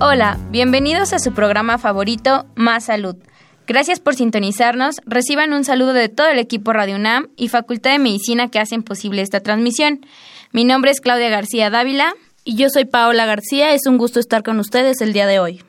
Hola, bienvenidos a su programa favorito, Más Salud. Gracias por sintonizarnos. Reciban un saludo de todo el equipo Radio UNAM y Facultad de Medicina que hacen posible esta transmisión. Mi nombre es Claudia García Dávila. Y yo soy Paola García. Es un gusto estar con ustedes el día de hoy.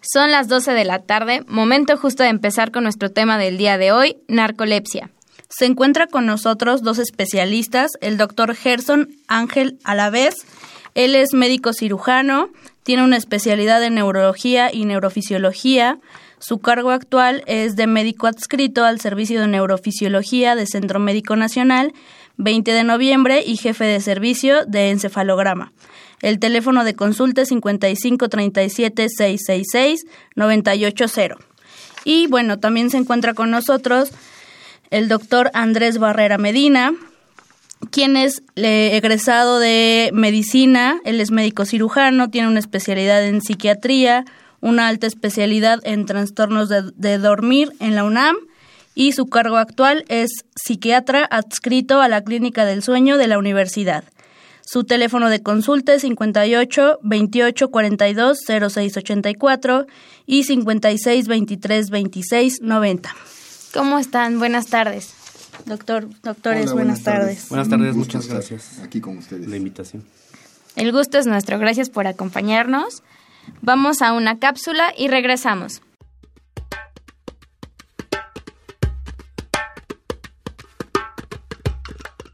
Son las 12 de la tarde, momento justo de empezar con nuestro tema del día de hoy, narcolepsia. Se encuentra con nosotros dos especialistas, el doctor Gerson Ángel Alavés. Él es médico cirujano, tiene una especialidad en neurología y neurofisiología. Su cargo actual es de médico adscrito al Servicio de Neurofisiología de Centro Médico Nacional, 20 de noviembre, y jefe de servicio de encefalograma. El teléfono de consulta es 55 37 666 980. Y bueno, también se encuentra con nosotros el doctor Andrés Barrera Medina, quien es egresado de medicina, él es médico cirujano, tiene una especialidad en psiquiatría, una alta especialidad en trastornos de, dormir en la UNAM y su cargo actual es psiquiatra adscrito a la Clínica del Sueño de la universidad. Su teléfono de consulta es 58 28 42 06 84 y 56 23 26 90. ¿Cómo están? Buenas tardes. Doctor, doctores, buenas, tardes. Buenas tardes, muchas gracias. Aquí con ustedes. La invitación. El gusto es nuestro, gracias por acompañarnos. Vamos a una cápsula y regresamos.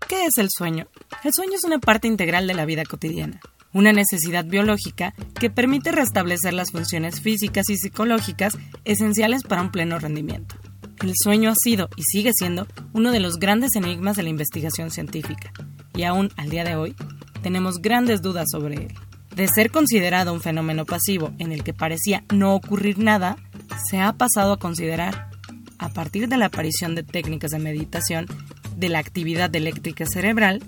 ¿Qué es el sueño? El sueño es una parte integral de la vida cotidiana, una necesidad biológica que permite restablecer las funciones físicas y psicológicas esenciales para un pleno rendimiento. El sueño ha sido y sigue siendo uno de los grandes enigmas de la investigación científica, y aún al día de hoy tenemos grandes dudas sobre él. De ser considerado un fenómeno pasivo en el que parecía no ocurrir nada, se ha pasado a considerar, a partir de la aparición de técnicas de meditación de la actividad eléctrica cerebral,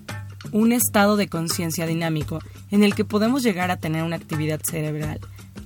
un estado de conciencia dinámico en el que podemos llegar a tener una actividad cerebral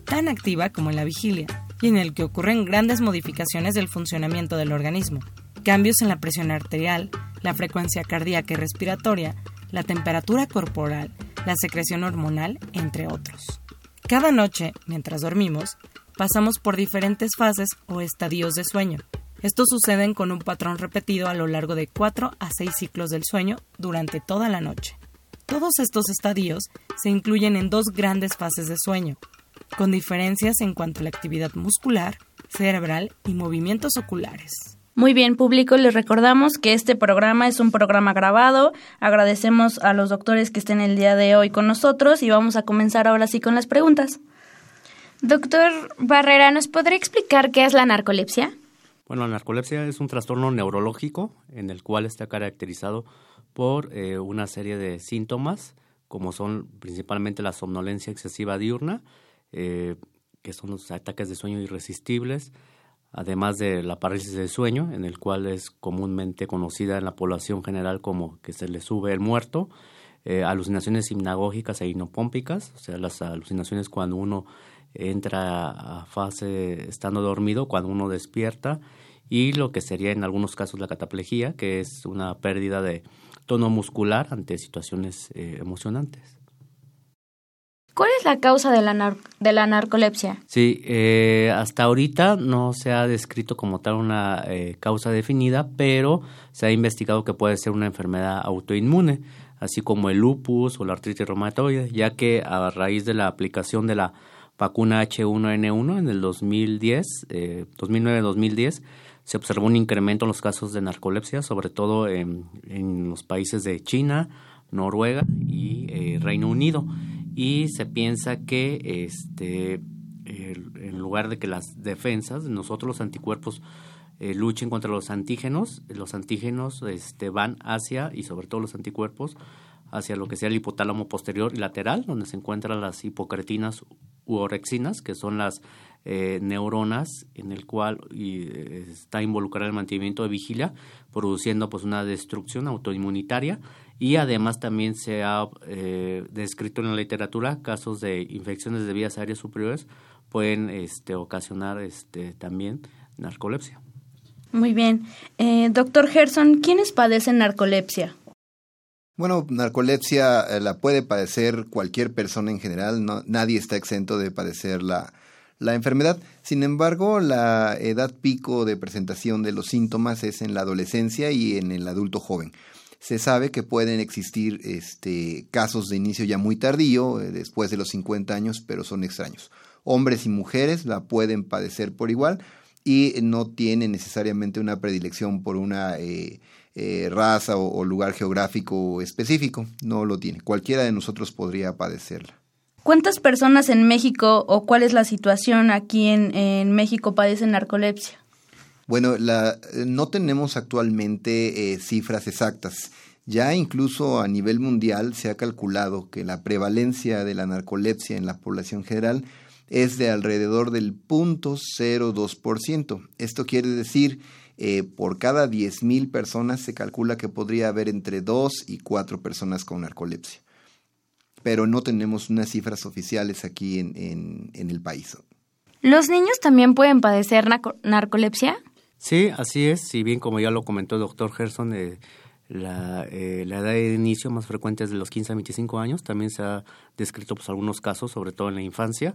tan activa como en la vigilia, y en el que ocurren grandes modificaciones del funcionamiento del organismo, cambios en la presión arterial, la frecuencia cardíaca y respiratoria, la temperatura corporal, la secreción hormonal, entre otros. Cada noche, mientras dormimos, pasamos por diferentes fases o estadios de sueño. Estos suceden con un patrón repetido a lo largo de 4 a 6 ciclos del sueño durante toda la noche. Todos estos estadios se incluyen en dos grandes fases de sueño, con diferencias en cuanto a la actividad muscular, cerebral y movimientos oculares. Muy bien, público, les recordamos que este programa es un programa grabado. Agradecemos a los doctores que estén el día de hoy con nosotros y vamos a comenzar ahora sí con las preguntas. Doctor Barrera, ¿nos podría explicar qué es la narcolepsia? Bueno, la narcolepsia es un trastorno neurológico en el cual está caracterizado por eh, una serie de síntomas, como son principalmente la somnolencia excesiva diurna, eh, que son los ataques de sueño irresistibles, además de la parálisis del sueño, en el cual es comúnmente conocida en la población general como que se le sube el muerto, eh, alucinaciones hipnagógicas e hipnopómpicas, o sea, las alucinaciones cuando uno entra a fase estando dormido, cuando uno despierta, y lo que sería en algunos casos la cataplejía, que es una pérdida de tono muscular ante situaciones eh, emocionantes. ¿Cuál es la causa de la, de la narcolepsia? Sí, eh, hasta ahorita no se ha descrito como tal una eh, causa definida, pero se ha investigado que puede ser una enfermedad autoinmune, así como el lupus o la artritis reumatoide, ya que a raíz de la aplicación de la vacuna H1N1 en el 2010, 2009-2010, se observó un incremento en los casos de narcolepsia, sobre todo en, en los países de China, Noruega y eh, Reino Unido. Y se piensa que este, en lugar de que las defensas, nosotros los anticuerpos, eh, luchen contra los antígenos, los antígenos este, van hacia, y sobre todo los anticuerpos, hacia lo que sea el hipotálamo posterior y lateral, donde se encuentran las hipocretinas u orexinas, que son las eh, neuronas en el cual está involucrado el mantenimiento de vigilia, produciendo pues una destrucción autoinmunitaria y además también se ha eh, descrito en la literatura casos de infecciones de vías aéreas superiores pueden este, ocasionar este, también narcolepsia. Muy bien. Eh, doctor Gerson, ¿quiénes padecen narcolepsia? Bueno, narcolepsia eh, la puede padecer cualquier persona en general, no, nadie está exento de padecer la, la enfermedad. Sin embargo, la edad pico de presentación de los síntomas es en la adolescencia y en el adulto joven se sabe que pueden existir este, casos de inicio ya muy tardío, eh, después de los 50 años, pero son extraños. Hombres y mujeres la pueden padecer por igual y no tienen necesariamente una predilección por una eh, eh, raza o, lugar geográfico específico, no lo tiene. Cualquiera de nosotros podría padecerla. ¿Cuántas personas en México o cuál es la situación aquí en, en México padecen narcolepsia? Bueno, la, eh, no tenemos actualmente eh, cifras exactas. Ya incluso a nivel mundial se ha calculado que la prevalencia de la narcolepsia en la población general es de alrededor del 0.02%. Esto quiere decir, eh, por cada 10.000 personas se calcula que podría haber entre 2 y 4 personas con narcolepsia. Pero no tenemos unas cifras oficiales aquí en, en el país. ¿Los niños también pueden padecer narcolepsia? Sí, así es. Si bien, como ya lo comentó el doctor Gerson, eh, la, eh, la, edad de inicio más frecuente es de los 15 a 25 años. También se ha descrito pues, algunos casos, sobre todo en la infancia,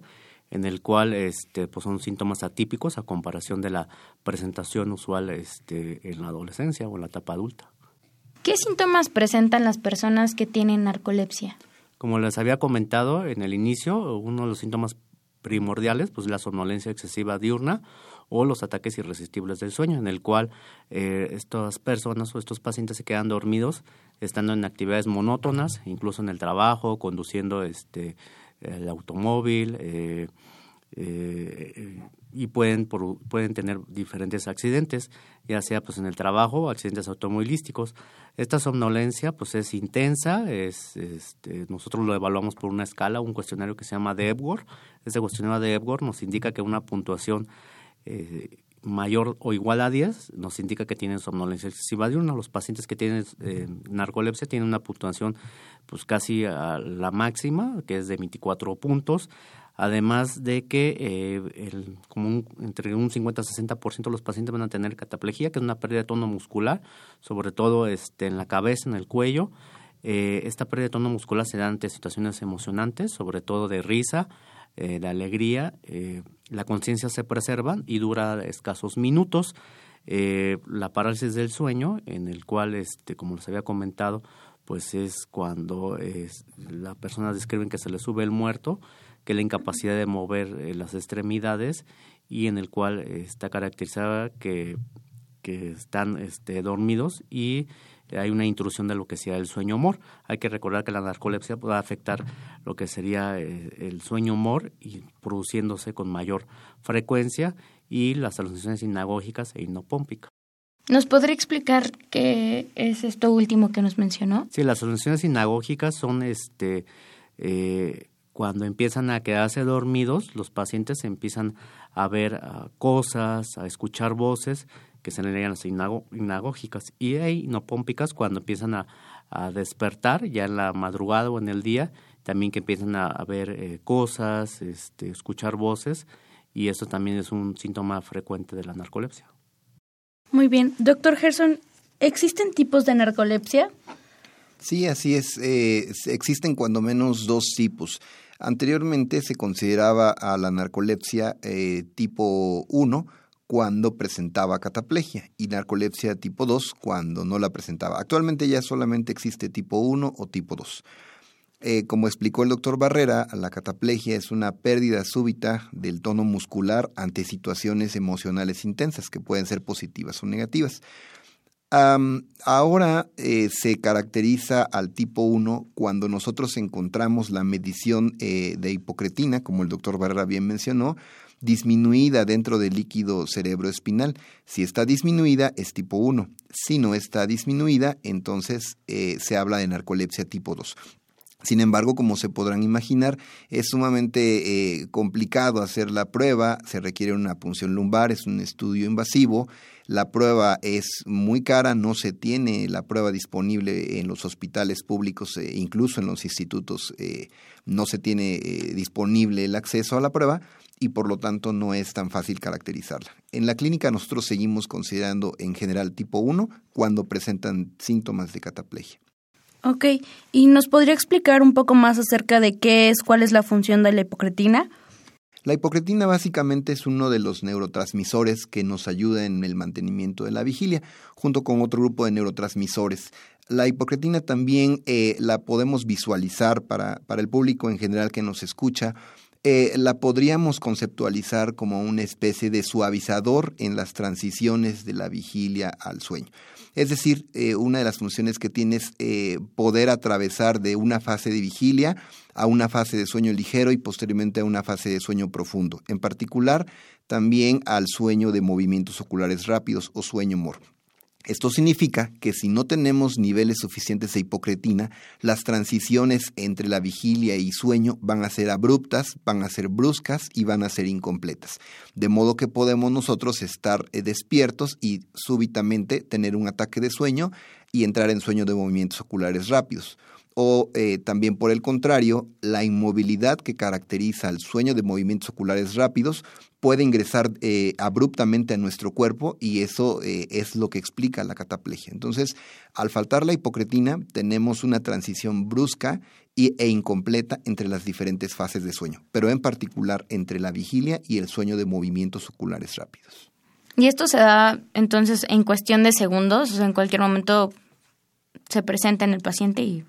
en el cual este, pues, son síntomas atípicos a comparación de la presentación usual este, en la adolescencia o en la etapa adulta. ¿Qué síntomas presentan las personas que tienen narcolepsia? Como les había comentado en el inicio, uno de los síntomas primordiales, pues la somnolencia excesiva diurna o los ataques irresistibles del sueño, en el cual eh, estas personas o estos pacientes se quedan dormidos estando en actividades monótonas, incluso en el trabajo, conduciendo este el automóvil, eh, eh, y pueden, pueden tener diferentes accidentes, ya sea pues en el trabajo accidentes automovilísticos. Esta somnolencia pues es intensa, es, este, nosotros lo evaluamos por una escala, un cuestionario que se llama de Epworth. Este cuestionario de Epworth nos indica que una puntuación eh, mayor o igual a 10 nos indica que tienen somnolencia excesiva diurna. Los pacientes que tienen eh, narcolepsia tienen una puntuación pues casi a la máxima, que es de 24 puntos. Además de que eh, el, como entre un 50 a 60% de los pacientes van a tener cataplejía, que es una pérdida de tono muscular, sobre todo este, en la cabeza, en el cuello. esta pérdida de tono muscular se da ante situaciones emocionantes, sobre todo de risa, eh, de alegría, eh, la conciencia se preserva y dura escasos minutos. Eh, la parálisis del sueño, en el cual, este, como les había comentado, pues es cuando es, la persona describen que se le sube el muerto, que la incapacidad de mover las extremidades y en el cual está caracterizada que, que están este, dormidos y hay una intrusión de lo que sea el sueño humor. Hay que recordar que la narcolepsia puede afectar lo que sería eh, el sueño humor y produciéndose con mayor frecuencia y las alucinaciones sinagógicas e hipnopómpicas. ¿Nos podría explicar qué es esto último que nos mencionó? Sí, las alucinaciones sinagógicas son este eh, cuando empiezan a quedarse dormidos, los pacientes empiezan a ver ah, cosas, a escuchar voces que se le las inagógicas y hay nopómpicas cuando empiezan a, despertar ya en la madrugada o en el día, también que empiezan a, ver eh, cosas, este, escuchar voces y eso también es un síntoma frecuente de la narcolepsia. Muy bien. Doctor Gerson, ¿existen tipos de narcolepsia? Sí, así es. Eh, existen cuando menos dos tipos. Anteriormente se consideraba a la narcolepsia eh, tipo 1 cuando presentaba cataplegia y narcolepsia tipo 2 cuando no la presentaba. Actualmente ya solamente existe tipo 1 o tipo 2. Eh, como explicó el doctor Barrera, la cataplegia es una pérdida súbita del tono muscular ante situaciones emocionales intensas que pueden ser positivas o negativas. ahora eh, se caracteriza al tipo 1 cuando nosotros encontramos la medición eh, de hipocretina, como el doctor Barrera bien mencionó, disminuida dentro del líquido cerebroespinal. Si está disminuida es tipo 1. Si no está disminuida, entonces se habla de narcolepsia tipo 2. Sin embargo, como se podrán imaginar, es sumamente eh, complicado hacer la prueba, se requiere una punción lumbar, es un estudio invasivo, la prueba es muy cara, no se tiene la prueba disponible en los hospitales públicos, e incluso en los institutos eh, no se tiene disponible el acceso a la prueba y por lo tanto no es tan fácil caracterizarla. En la clínica nosotros seguimos considerando en general tipo 1 cuando presentan síntomas de cataplegia. Ok, ¿y nos podría explicar un poco más acerca de qué es, cuál es la función de la hipocretina? La hipocretina básicamente es uno de los neurotransmisores que nos ayuda en el mantenimiento de la vigilia, junto con otro grupo de neurotransmisores. La hipocretina también eh, la podemos visualizar para, para el público en general que nos escucha. Eh, la podríamos conceptualizar como una especie de suavizador en las transiciones de la vigilia al sueño. Es decir, eh, una de las funciones que tiene es eh, poder atravesar de una fase de vigilia a una fase de sueño ligero y posteriormente a una fase de sueño profundo. En particular, también al sueño de movimientos oculares rápidos o sueño morbo. Esto significa que si no tenemos niveles suficientes de hipocretina, las transiciones entre la vigilia y sueño van a ser abruptas, van a ser bruscas y van a ser incompletas. De modo que podemos nosotros estar eh, despiertos y súbitamente tener un ataque de sueño y entrar en sueño de movimientos oculares rápidos o eh, también por el contrario, la inmovilidad que caracteriza el sueño de movimientos oculares rápidos puede ingresar eh, abruptamente a nuestro cuerpo y eso eh, es lo que explica la cataplegia. Entonces, al faltar la hipocretina, tenemos una transición brusca y, e incompleta entre las diferentes fases de sueño, pero en particular entre la vigilia y el sueño de movimientos oculares rápidos. ¿Y esto se da entonces en cuestión de segundos? En cualquier momento se presenta en el paciente y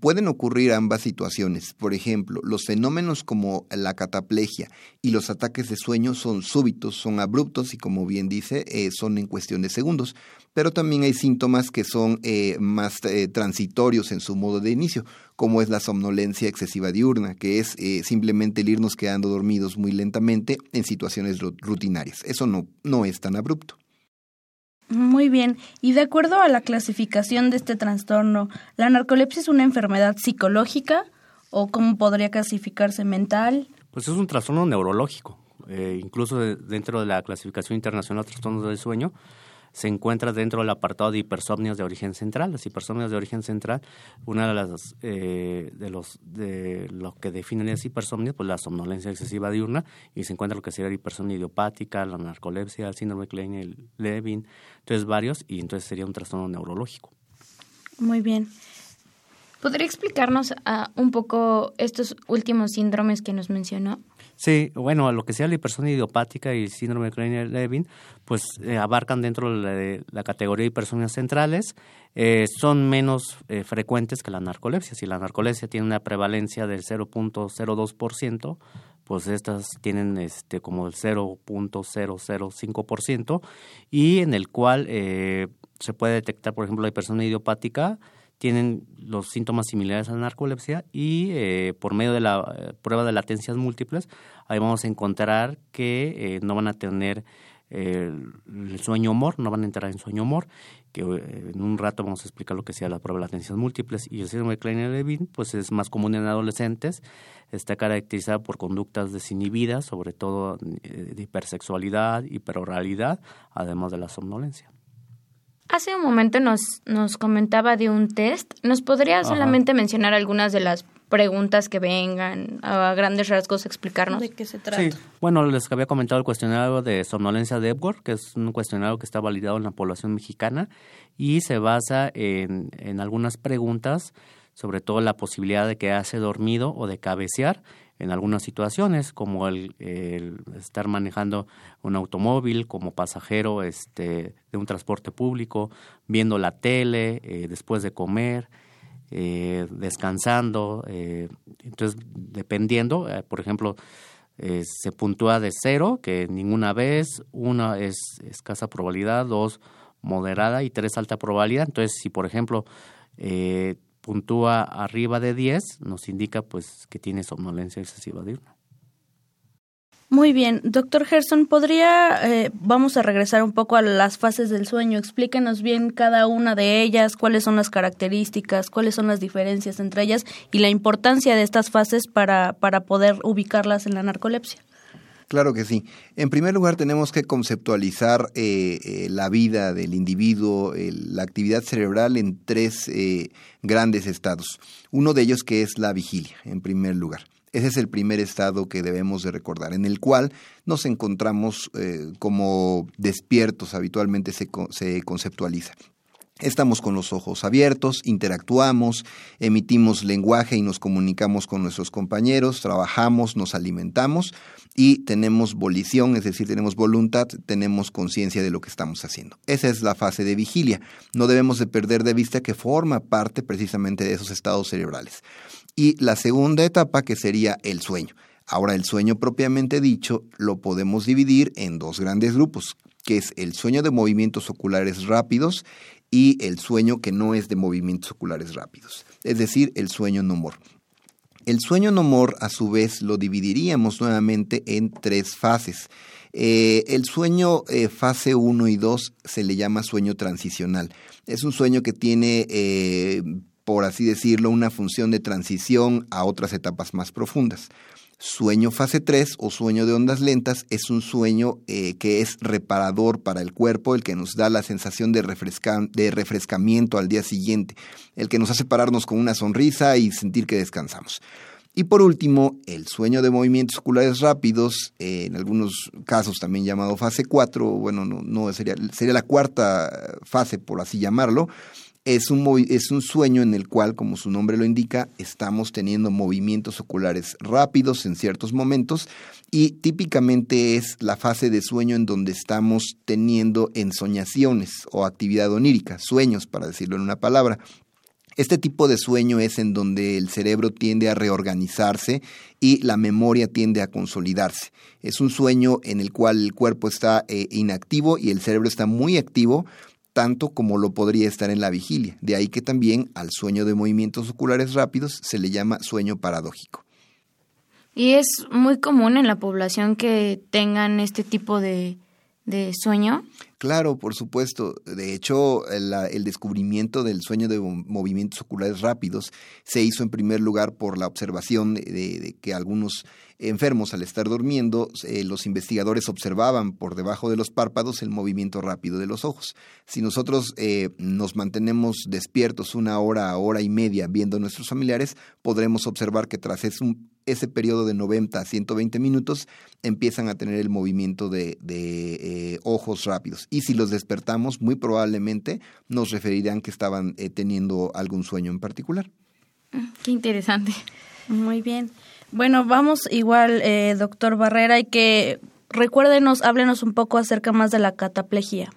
Pueden ocurrir ambas situaciones. Por ejemplo, los fenómenos como la cataplegia y los ataques de sueño son súbitos, son abruptos y como bien dice, eh, son en cuestión de segundos. Pero también hay síntomas que son eh, más eh, transitorios en su modo de inicio, como es la somnolencia excesiva diurna, que es simplemente el irnos quedando dormidos muy lentamente en situaciones rutinarias. Eso no, no es tan abrupto. Muy bien. Y de acuerdo a la clasificación de este trastorno, ¿la narcolepsia es una enfermedad psicológica o cómo podría clasificarse mental? Pues es un trastorno neurológico. Eh, incluso dentro de la clasificación internacional de trastornos del sueño, se encuentra dentro del apartado de hipersomnias de origen central. Las hipersomnias de origen central, una de las eh, de los de que definen es hipersomnia, pues la somnolencia excesiva diurna y se encuentra lo que sería la hipersomnia idiopática, la narcolepsia, el síndrome Klein-Levin, entonces varios y entonces sería un trastorno neurológico. Muy bien. ¿Podría explicarnos ah, un poco estos últimos síndromes que nos mencionó? Sí, bueno, lo que sea la hipersomnia idiopática y el síndrome de Kleiner-Levin, pues eh, abarcan dentro de la, categoría de hipersonias centrales, eh, son menos eh, frecuentes que la narcolepsia. Si la narcolepsia tiene una prevalencia del 0.02%, pues estas tienen este como el 0.005% y en el cual se puede detectar, por ejemplo, la hipersomnia idiopática tienen los síntomas similares a la narcolepsia y eh, por medio de la eh, prueba de latencias múltiples, ahí vamos a encontrar que eh, no van a tener el sueño humor, no van a entrar en sueño humor, que en un rato vamos a explicar lo que sea la prueba de latencias múltiples. Y el síndrome de Kleiner-Levin, pues es más común en adolescentes, está caracterizada por conductas desinhibidas, sobre todo de hipersexualidad, hiperoralidad, además de la somnolencia. Hace un momento nos, nos comentaba de un test. ¿Nos podría solamente mencionar algunas de las preguntas que vengan, a grandes rasgos explicarnos? ¿De qué se trata? Sí, bueno, les había comentado el cuestionario de somnolencia de Epworth, que es un cuestionario que está validado en la población mexicana y se basa en, en algunas preguntas sobre todo la posibilidad de quedarse dormido o de cabecear en algunas situaciones, como el, estar manejando un automóvil como pasajero este, de un transporte público, viendo la tele eh, después de comer, eh, descansando. Eh, entonces, dependiendo, por ejemplo, se puntúa de cero, que ninguna vez, una es escasa probabilidad, dos moderada y tres alta probabilidad. Entonces, si por ejemplo puntúa arriba de 10, nos indica pues que tiene somnolencia excesiva diurna. Muy bien, doctor Gerson, ¿podría, eh, vamos a regresar un poco a las fases del sueño, explíquenos bien cada una de ellas, cuáles son las características, cuáles son las diferencias entre ellas y la importancia de estas fases para, para poder ubicarlas en la narcolepsia? Claro que sí. En primer lugar, tenemos que conceptualizar eh, eh, la vida del individuo, la actividad cerebral en tres eh, grandes estados. Uno de ellos que es la vigilia, en primer lugar. Ese es el primer estado que debemos de recordar, en el cual nos encontramos como despiertos, habitualmente se, se conceptualiza. Estamos con los ojos abiertos, interactuamos, emitimos lenguaje y nos comunicamos con nuestros compañeros, trabajamos, nos alimentamos y tenemos volición, es decir, tenemos voluntad, tenemos conciencia de lo que estamos haciendo. Esa es la fase de vigilia. No debemos de perder de vista que forma parte precisamente de esos estados cerebrales. Y la segunda etapa que sería el sueño. Ahora, el sueño propiamente dicho lo podemos dividir en dos grandes grupos, que es el sueño de movimientos oculares rápidos y el sueño que no es de movimientos oculares rápidos, es decir, el sueño no mor. El sueño no mor, a su vez, lo dividiríamos nuevamente en tres fases. Eh, el sueño eh, fase 1 y 2 se le llama sueño transicional. Es un sueño que tiene, eh, por así decirlo, una función de transición a otras etapas más profundas. Sueño fase 3 o sueño de ondas lentas es un sueño eh, que es reparador para el cuerpo, el que nos da la sensación de, refrescamiento al día siguiente, el que nos hace pararnos con una sonrisa y sentir que descansamos. Y por último, el sueño de movimientos oculares rápidos, eh, en algunos casos también llamado fase 4, bueno, no, no sería la cuarta fase, por así llamarlo, es un, es un sueño en el cual, como su nombre lo indica, estamos teniendo movimientos oculares rápidos en ciertos momentos y típicamente es la fase de sueño en donde estamos teniendo ensoñaciones o actividad onírica, sueños, para decirlo en una palabra. Este tipo de sueño es en donde el cerebro tiende a reorganizarse y la memoria tiende a consolidarse. Es un sueño en el cual el cuerpo está eh, inactivo y el cerebro está muy activo, tanto como lo podría estar en la vigilia. De ahí que también al sueño de movimientos oculares rápidos se le llama sueño paradójico. Y es muy común en la población que tengan este tipo de, de sueño. Claro, por supuesto. De hecho, el, descubrimiento del sueño de movimientos oculares rápidos se hizo en primer lugar por la observación de que algunos enfermos al estar durmiendo, eh, los investigadores observaban por debajo de los párpados el movimiento rápido de los ojos. Si nosotros eh, nos mantenemos despiertos una hora, hora y media viendo a nuestros familiares, podremos observar que tras ese, ese periodo de 90 a 120 minutos empiezan a tener el movimiento de, eh, ojos rápidos. Y si los despertamos, muy probablemente nos referirán que estaban teniendo algún sueño en particular. Mm, qué interesante. Muy bien. Bueno, vamos igual, eh, doctor Barrera, y que recuérdenos, háblenos un poco acerca más de la cataplejía.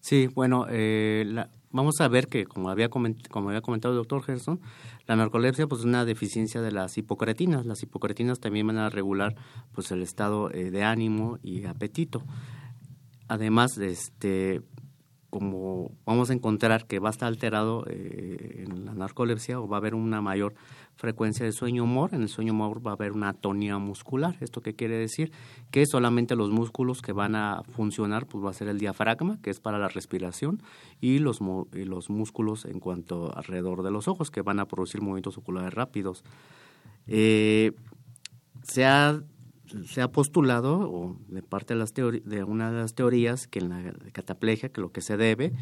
Sí, bueno, eh, vamos a ver que, como había, como había comentado el doctor Gerson, la narcolepsia pues, es una deficiencia de las hipocretinas. Las hipocretinas también van a regular pues, el estado eh, de ánimo y apetito. Además, este, como vamos a encontrar que va a estar alterado en la narcolepsia o va a haber una mayor frecuencia de sueño humor. En el sueño humor va a haber una atonía muscular. ¿Esto qué quiere decir? Que solamente los músculos que van a funcionar pues va a ser el diafragma, que es para la respiración, y los, los músculos en cuanto alrededor de los ojos, que van a producir movimientos oculares rápidos. Eh, se, ha, se ha postulado, o de parte de, las de una de las teorías, que en la cataplegia, que lo que se debe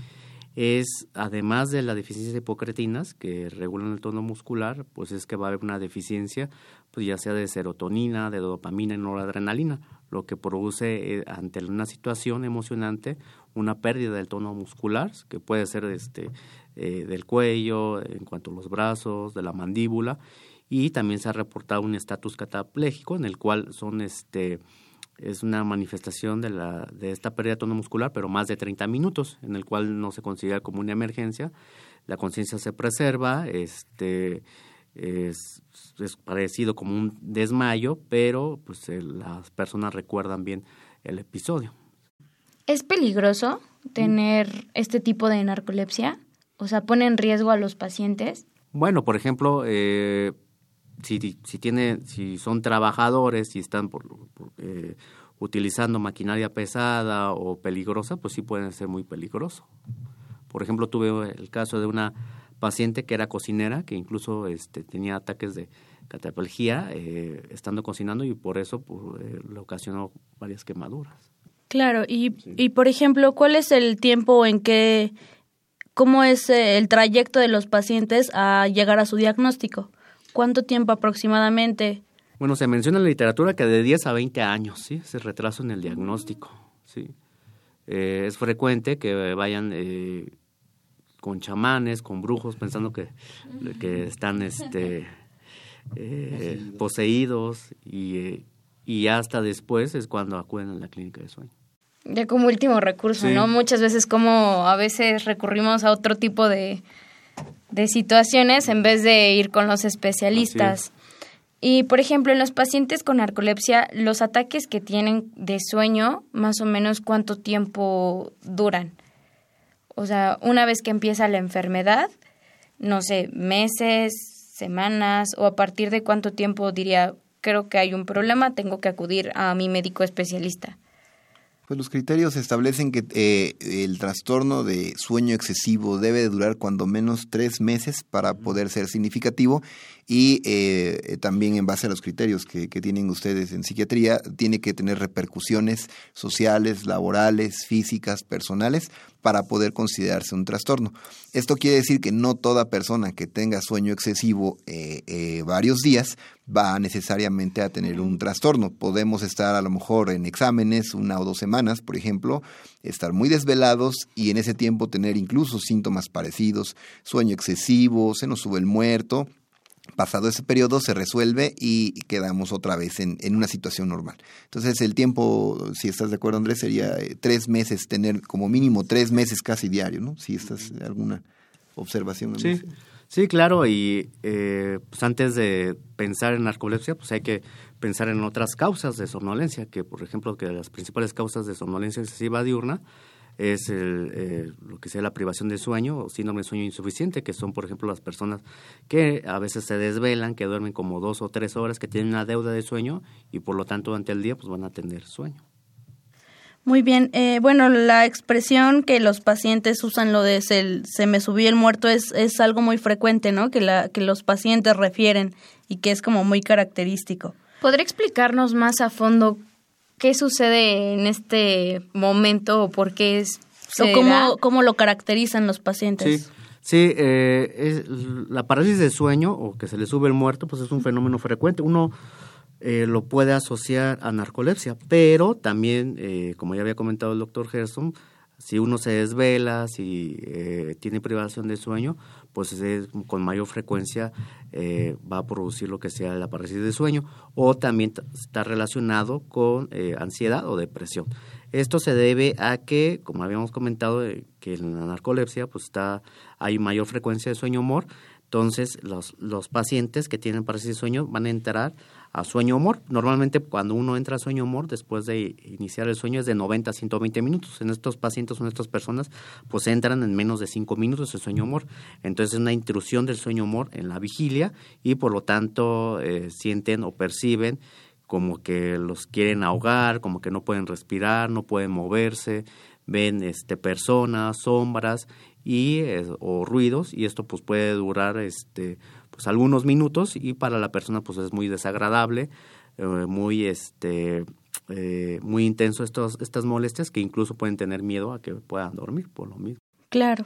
es, además de la deficiencia de hipocretinas que regulan el tono muscular, pues es que va a haber una deficiencia, pues ya sea de serotonina, de dopamina y noradrenalina, lo que produce eh, ante una situación emocionante una pérdida del tono muscular, que puede ser este, eh, del cuello, en cuanto a los brazos, de la mandíbula, y también se ha reportado un estatus catapléjico en el cual son este es una manifestación de, la, de esta pérdida de tono muscular, pero más de 30 minutos, en el cual no se considera como una emergencia, la conciencia se preserva, este, es, es, parecido como un desmayo, pero pues las personas recuerdan bien el episodio. ¿Es peligroso tener este tipo de narcolepsia? O sea, ¿pone en riesgo a los pacientes? Bueno, por ejemplo, eh, si, si, tiene, si son trabajadores y están por, eh, utilizando maquinaria pesada o peligrosa, pues sí pueden ser muy peligrosos. Por ejemplo, tuve el caso de una paciente que era cocinera, que incluso este, tenía ataques de cataplegia eh, estando cocinando y por eso pues, eh, le ocasionó varias quemaduras. Claro, y, y por ejemplo, ¿cuál es el tiempo en que, cómo es el trayecto de los pacientes a llegar a su diagnóstico? ¿Cuánto tiempo aproximadamente? Bueno, se menciona en la literatura que de 10 a 20 años, ¿sí? Ese retraso en el diagnóstico, ¿sí? Eh, es frecuente que vayan eh, con chamanes, con brujos, pensando que, que están este, eh, poseídos y, y hasta después es cuando acuden a la clínica de sueño. Ya como último recurso, ¿no? Muchas veces como a veces recurrimos a otro tipo de, de situaciones en vez de ir con los especialistas. Y, por ejemplo, en los pacientes con narcolepsia, los ataques que tienen de sueño, más o menos cuánto tiempo duran. O sea, una vez que empieza la enfermedad, no sé, meses, semanas, o a partir de cuánto tiempo diría, creo que hay un problema, tengo que acudir a mi médico especialista. Pues los criterios establecen que eh, el trastorno de sueño excesivo debe de durar cuando menos tres meses para poder ser significativo y eh, también en base a los criterios que, que, tienen ustedes en psiquiatría, tiene que tener repercusiones sociales, laborales, físicas, personales para poder considerarse un trastorno. Esto quiere decir que no toda persona que tenga sueño excesivo eh, eh, varios días va necesariamente a tener un trastorno. Podemos estar a lo mejor en exámenes una o dos semanas, por ejemplo, estar muy desvelados y en ese tiempo tener incluso síntomas parecidos, sueño excesivo, se nos sube el muerto, pasado ese periodo se resuelve y quedamos otra vez en, en, una situación normal. Entonces el tiempo, si estás de acuerdo Andrés, sería eh, tres meses, tener como mínimo tres meses casi diario, ¿no? Si estás alguna observación. Sí, sí, claro, y eh, pues antes de pensar en narcolepsia, pues hay que pensar en otras causas de somnolencia, que por ejemplo, que las principales causas de somnolencia excesiva diurna es el, eh, lo que sea la privación de sueño o síndrome de sueño insuficiente, que son, por ejemplo, las personas que a veces se desvelan, que duermen como dos o tres horas, que tienen una deuda de sueño y por lo tanto durante el día pues van a tener sueño. Muy bien, eh, bueno, la expresión que los pacientes usan lo de se, se me subió el muerto es, es algo muy frecuente, ¿no? Que, la, que los pacientes refieren y que es como muy característico. ¿Podría explicarnos más a fondo qué sucede en este momento o por qué es... O cómo, cómo, lo caracterizan los pacientes. Sí. Sí, eh, es, la parálisis de sueño o que se le sube el muerto, pues es un fenómeno frecuente. Uno eh, lo puede asociar a narcolepsia, pero también, eh, como ya había comentado el doctor Gerson, si uno se desvela, si eh, tiene privación de sueño, pues es, con mayor frecuencia eh, va a producir lo que sea la parálisis de sueño o también está relacionado con eh, ansiedad o depresión. Esto se debe a que, como habíamos comentado, eh, que en la narcolepsia pues está hay mayor frecuencia de sueño humor, entonces los, los pacientes que tienen parálisis de sueño van a entrar a sueño humor. Normalmente cuando uno entra a sueño humor, después de iniciar el sueño es de 90 a 120 minutos. En estos pacientes o en estas personas, pues entran en menos de 5 minutos el sueño humor. Entonces es una intrusión del sueño humor en la vigilia y por lo tanto eh, sienten o perciben como que los quieren ahogar, como que no pueden respirar, no pueden moverse, ven este personas, sombras y eh, o ruidos y esto pues puede durar este pues algunos minutos y para la persona pues es muy desagradable, eh, muy este eh, muy intenso estos, estas molestias que incluso pueden tener miedo a que puedan dormir por lo mismo. Claro.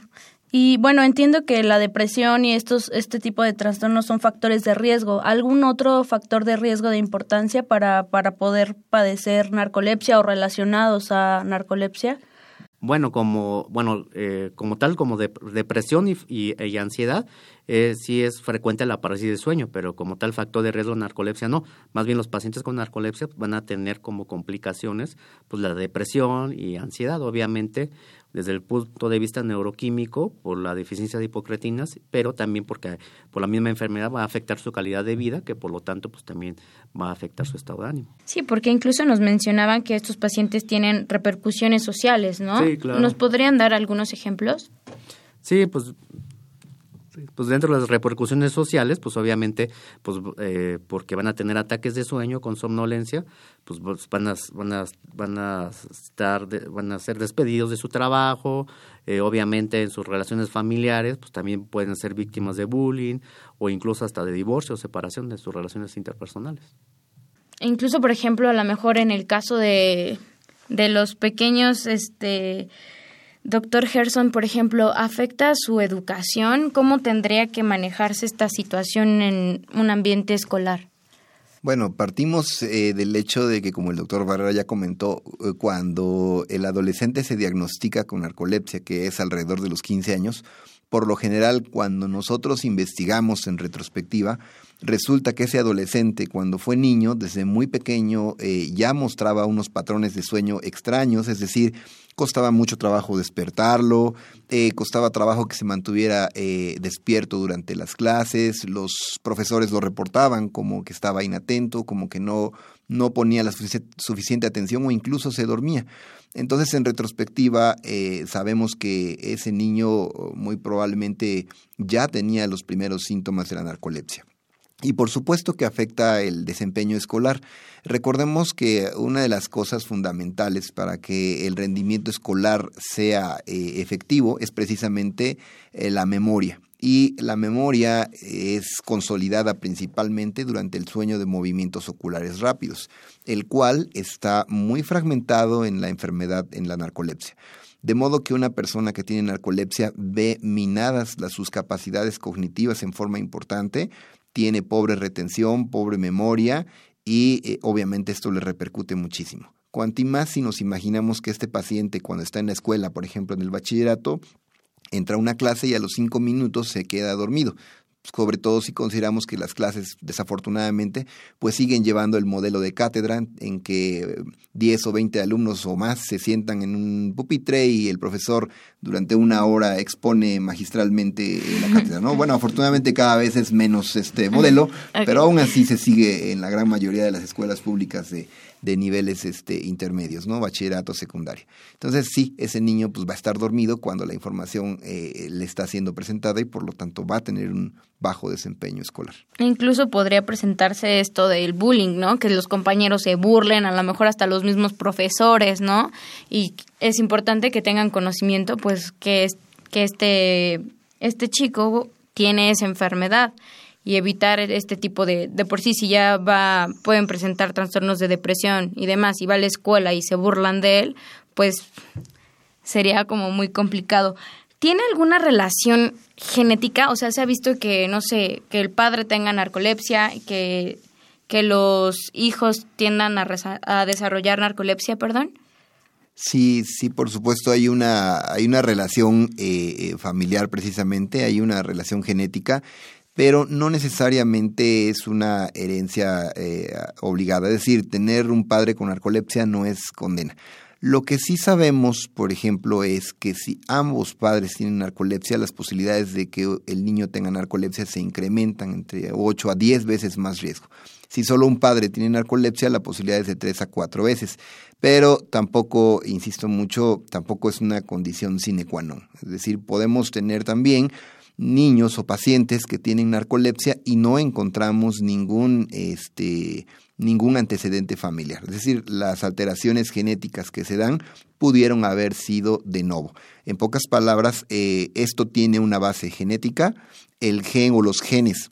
Y bueno, entiendo que la depresión y estos, este tipo de trastornos son factores de riesgo. ¿Algún otro factor de riesgo de importancia para, para poder padecer narcolepsia o relacionados a narcolepsia? Bueno, como, bueno, eh, como tal, como de, depresión y, y, ansiedad, eh, sí es frecuente la parálisis de sueño, pero como tal factor de riesgo de narcolepsia no. Más bien los pacientes con narcolepsia van a tener como complicaciones pues la depresión y ansiedad, obviamente desde el punto de vista neuroquímico por la deficiencia de hipocretinas, pero también porque por la misma enfermedad va a afectar su calidad de vida, que por lo tanto pues también va a afectar su estado de ánimo. Sí, porque incluso nos mencionaban que estos pacientes tienen repercusiones sociales, ¿no? Sí, claro. ¿Nos podrían dar algunos ejemplos? Sí, pues pues dentro de las repercusiones sociales, pues obviamente, pues eh, porque van a tener ataques de sueño con somnolencia, pues, pues van a, van a, van a estar, van a ser despedidos de su trabajo, eh, obviamente en sus relaciones familiares, pues también pueden ser víctimas de bullying o incluso hasta de divorcio o separación de sus relaciones interpersonales. E incluso, por ejemplo, a lo mejor en el caso de, de los pequeños, este Doctor Gerson, por ejemplo, ¿afecta su educación? ¿Cómo tendría que manejarse esta situación en un ambiente escolar? Bueno, partimos eh, del hecho de que, como el doctor Barrera ya comentó, eh, cuando el adolescente se diagnostica con narcolepsia, que es alrededor de los 15 años, por lo general, cuando nosotros investigamos en retrospectiva, resulta que ese adolescente, cuando fue niño, desde muy pequeño, eh, ya mostraba unos patrones de sueño extraños, es decir, costaba mucho trabajo despertarlo, eh, costaba trabajo que se mantuviera eh, despierto durante las clases, los profesores lo reportaban como que estaba inatento, como que no, no ponía la suficiente atención o incluso se dormía. Entonces, en retrospectiva, eh, sabemos que ese niño muy probablemente ya tenía los primeros síntomas de la narcolepsia. Y por supuesto que afecta el desempeño escolar. Recordemos que una de las cosas fundamentales para que el rendimiento escolar sea eh, efectivo es precisamente eh, la memoria. Y la memoria es consolidada principalmente durante el sueño de movimientos oculares rápidos, el cual está muy fragmentado en la enfermedad, en la narcolepsia. De modo que una persona que tiene narcolepsia ve minadas las, sus capacidades cognitivas en forma importante, tiene pobre retención, pobre memoria y eh, obviamente esto le repercute muchísimo. Cuanto más si nos imaginamos que este paciente cuando está en la escuela, por ejemplo en el bachillerato, entra a una clase y a los cinco minutos se queda dormido sobre todo si consideramos que las clases, desafortunadamente, pues siguen llevando el modelo de cátedra en que 10 o 20 alumnos o más se sientan en un pupitre y el profesor durante una hora expone magistralmente la cátedra, ¿no? Bueno, afortunadamente cada vez es menos este modelo, pero aún así se sigue en la gran mayoría de las escuelas públicas de, de niveles este, intermedios, ¿no? Bachillerato, secundaria. Entonces, sí, ese niño pues va a estar dormido cuando la información eh, le está siendo presentada y por lo tanto va a tener un bajo desempeño escolar. Incluso podría presentarse esto del bullying, ¿no? Que los compañeros se burlen, a lo mejor hasta los mismos profesores, ¿no? Y es importante que tengan conocimiento, pues, que, es, que este, este chico tiene esa enfermedad y evitar este tipo de, de por sí, si ya va, pueden presentar trastornos de depresión y demás, y va a la escuela y se burlan de él, pues sería como muy complicado. ¿Tiene alguna relación genética? O sea, se ha visto que, no sé, que el padre tenga narcolepsia, que, que los hijos tiendan a, a desarrollar narcolepsia, perdón. Sí, sí, por supuesto hay una, hay una relación eh, eh, familiar precisamente, hay una relación genética pero no necesariamente es una herencia eh, obligada. Es decir, tener un padre con narcolepsia no es condena. Lo que sí sabemos, por ejemplo, es que si ambos padres tienen narcolepsia, las posibilidades de que el niño tenga narcolepsia se incrementan entre 8 a 10 veces más riesgo. Si solo un padre tiene narcolepsia, la posibilidad es de 3 a 4 veces. Pero tampoco, insisto mucho, tampoco es una condición sine qua non. Es decir, podemos tener también niños o pacientes que tienen narcolepsia y no encontramos ningún, este, ningún antecedente familiar. Es decir, las alteraciones genéticas que se dan pudieron haber sido de nuevo. En pocas palabras, eh, esto tiene una base genética. El gen o los genes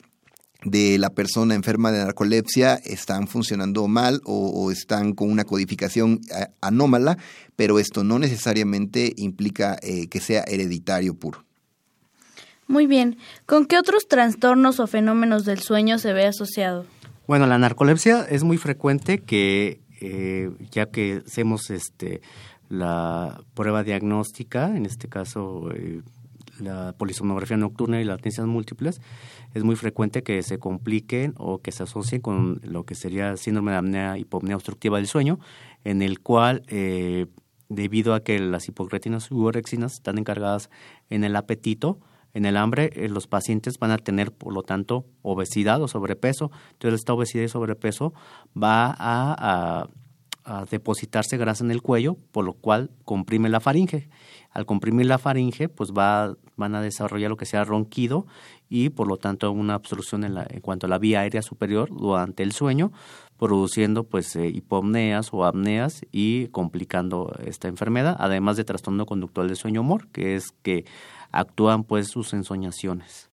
de la persona enferma de narcolepsia están funcionando mal o, están con una codificación eh, anómala, pero esto no necesariamente implica eh, que sea hereditario puro. Muy bien. ¿Con qué otros trastornos o fenómenos del sueño se ve asociado? Bueno, la narcolepsia es muy frecuente que eh, ya que hacemos este la prueba diagnóstica, en este caso la polisomnografía nocturna y las latencias múltiples, es muy frecuente que se compliquen o que se asocien con lo que sería síndrome de apnea hipopnea obstructiva del sueño, en el cual, eh, debido a que las hipocretinas u orexinas están encargadas en el apetito, en el hambre, eh, los pacientes van a tener, por lo tanto, obesidad o sobrepeso. Entonces, esta obesidad y sobrepeso va a depositarse grasa en el cuello, por lo cual comprime la faringe. Al comprimir la faringe, pues va, van a desarrollar lo que sea ronquido y por lo tanto una obstrucción en, la, en cuanto a la vía aérea superior durante el sueño, produciendo pues eh, hipomneas o apneas y complicando esta enfermedad, además de trastorno conductual de sueño humor, que es que actúan pues sus ensoñaciones.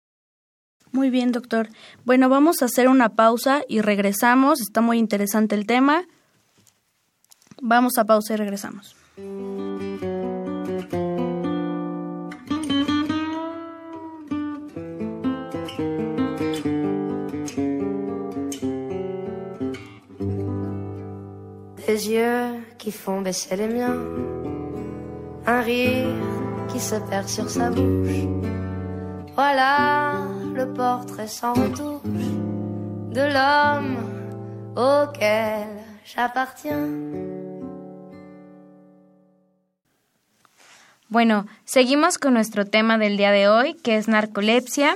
Muy bien, doctor. Bueno, vamos a hacer una pausa y regresamos. Está muy interesante el tema. Vamos a pausa y regresamos. Des yeux qui font baisser les miens, un rire qui se perd sur sa bouche. Voilà le portrait sans retouche de l'homme auquel j'appartiens. Bueno, seguimos con nuestro tema del día de hoy, que es narcolepsia.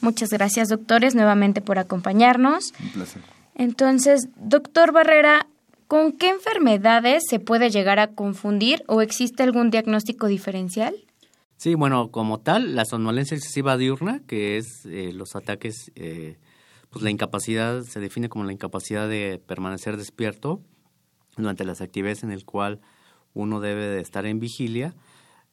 Muchas gracias, doctores, nuevamente por acompañarnos. Un placer. Entonces, doctor Barrera, ¿con qué enfermedades se puede llegar a confundir o existe algún diagnóstico diferencial? Sí, bueno, como tal, la somnolencia excesiva diurna, que es eh, los ataques, eh, pues la incapacidad, se define como la incapacidad de permanecer despierto durante las actividades en el cual uno debe de estar en vigilia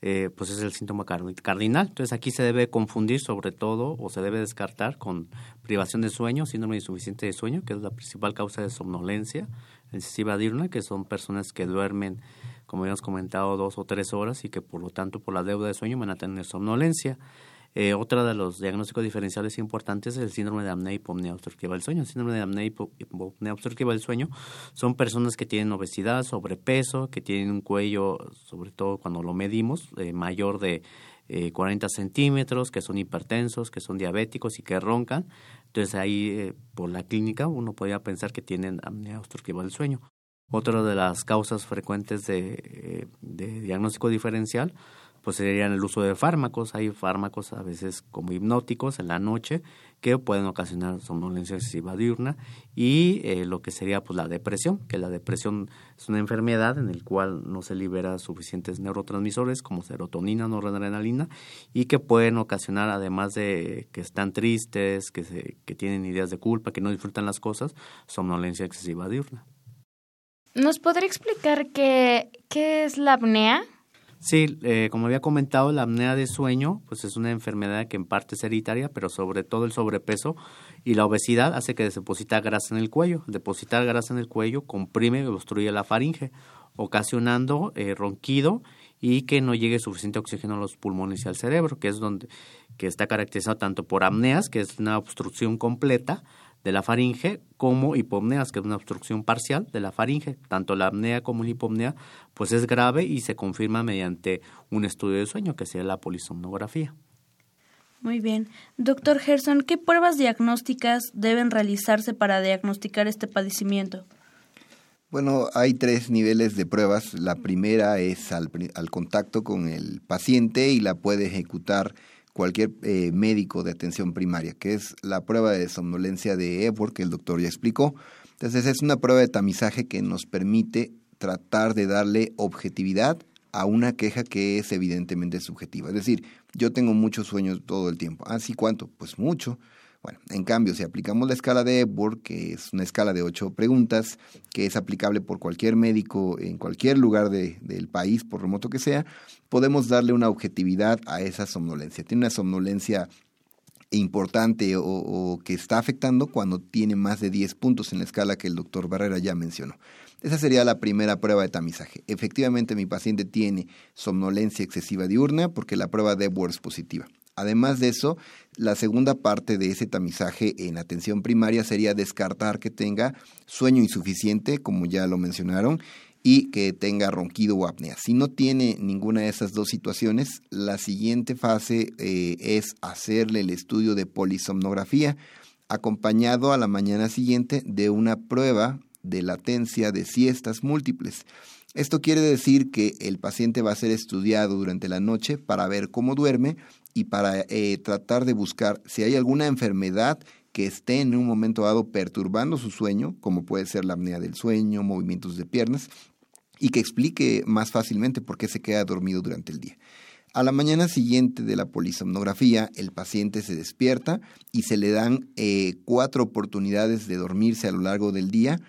eh, pues es el síntoma cardinal. Entonces aquí se debe confundir sobre todo o se debe descartar con privación de sueño, síndrome insuficiente de sueño, que es la principal causa de somnolencia excesiva diurna, que son personas que duermen, como habíamos comentado, dos o tres horas y que por lo tanto por la deuda de sueño van a tener somnolencia. Eh, otra de los diagnósticos diferenciales importantes es el síndrome de apnea hipopnea obstructiva del sueño. El síndrome de apnea hipopnea obstructiva del sueño son personas que tienen obesidad, sobrepeso, que tienen un cuello, sobre todo cuando lo medimos, eh, mayor de 40 eh, centímetros, que son hipertensos, que son diabéticos y que roncan. Entonces ahí por la clínica uno podría pensar que tienen apnea obstructiva del sueño. Otra de las causas frecuentes de, de diagnóstico diferencial pues serían el uso de fármacos. Hay fármacos a veces como hipnóticos en la noche que pueden ocasionar somnolencia excesiva diurna y eh, lo que sería pues la depresión, que la depresión es una enfermedad en la cual no se libera suficientes neurotransmisores como serotonina, noradrenalina y que pueden ocasionar además de que están tristes, que, se, que tienen ideas de culpa, que no disfrutan las cosas, somnolencia excesiva diurna. ¿Nos podría explicar qué, qué es la apnea? Sí, eh, como había comentado, la apnea de sueño pues es una enfermedad que en parte es hereditaria, pero sobre todo el sobrepeso y la obesidad hace que deposita grasa en el cuello. Depositar grasa en el cuello comprime y obstruye la faringe, ocasionando eh, ronquido y que no llegue suficiente oxígeno a los pulmones y al cerebro, que es donde que está caracterizado tanto por apneas, que es una obstrucción completa, de la faringe como hipomneas, que es una obstrucción parcial de la faringe. Tanto la apnea como la hipomnea pues es grave y se confirma mediante un estudio de sueño que sea la polisomnografía. Muy bien. Doctor Gerson, ¿qué pruebas diagnósticas deben realizarse para diagnosticar este padecimiento? Bueno, hay tres niveles de pruebas. La primera es al, al contacto con el paciente y la puede ejecutar cualquier eh, médico de atención primaria, que es la prueba de somnolencia de Epworth, que el doctor ya explicó. Entonces es una prueba de tamizaje que nos permite tratar de darle objetividad a una queja que es evidentemente subjetiva. Es decir, yo tengo muchos sueños todo el tiempo. ¿Ah, sí cuánto? Pues mucho. Bueno, en cambio, si aplicamos la escala de Epworth, que es una escala de ocho preguntas, que es aplicable por cualquier médico en cualquier lugar del país, por remoto que sea, podemos darle una objetividad a esa somnolencia. Tiene una somnolencia importante o, que está afectando cuando tiene más de 10 puntos en la escala que el doctor Barrera ya mencionó. Esa sería la primera prueba de tamizaje. Efectivamente, mi paciente tiene somnolencia excesiva diurna porque la prueba de Epworth es positiva. Además de eso, la segunda parte de ese tamizaje en atención primaria sería descartar que tenga sueño insuficiente, como ya lo mencionaron, y que tenga ronquido o apnea. Si no tiene ninguna de esas dos situaciones, la siguiente fase eh, es hacerle el estudio de polisomnografía, acompañado a la mañana siguiente de una prueba de latencia de siestas múltiples. Esto quiere decir que el paciente va a ser estudiado durante la noche para ver cómo duerme y para eh, tratar de buscar si hay alguna enfermedad que esté en un momento dado perturbando su sueño, como puede ser la apnea del sueño, movimientos de piernas, y que explique más fácilmente por qué se queda dormido durante el día. A la mañana siguiente de la polisomnografía, el paciente se despierta y se le dan eh, cuatro oportunidades de dormirse a lo largo del día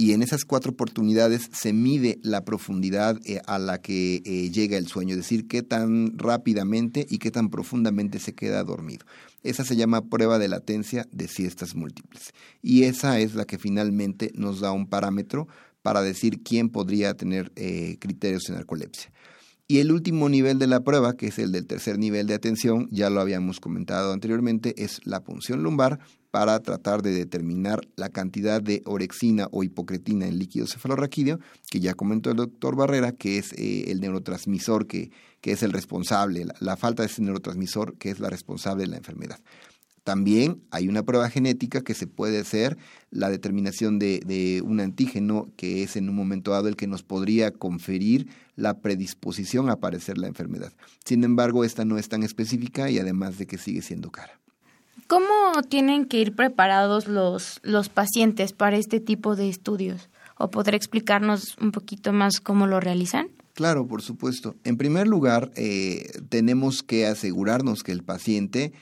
y en esas cuatro oportunidades se mide la profundidad eh, a la que eh, llega el sueño, es decir, qué tan rápidamente y qué tan profundamente se queda dormido. Esa se llama prueba de latencia de siestas múltiples y esa es la que finalmente nos da un parámetro para decir quién podría tener eh, criterios de narcolepsia. Y el último nivel de la prueba, que es el del tercer nivel de atención, ya lo habíamos comentado anteriormente, es la punción lumbar para tratar de determinar la cantidad de orexina o hipocretina en líquido cefalorraquídeo, que ya comentó el doctor Barrera, que es eh, el neurotransmisor que, que, es el responsable, la, la falta de ese neurotransmisor que es la responsable de la enfermedad. También hay una prueba genética que se puede hacer, la determinación de, un antígeno que es en un momento dado el que nos podría conferir la predisposición a aparecer la enfermedad. Sin embargo, esta no es tan específica y además de que sigue siendo cara. ¿Cómo tienen que ir preparados los, los pacientes para este tipo de estudios? ¿O podrá explicarnos un poquito más cómo lo realizan? Claro, por supuesto. En primer lugar, eh, tenemos que asegurarnos que el paciente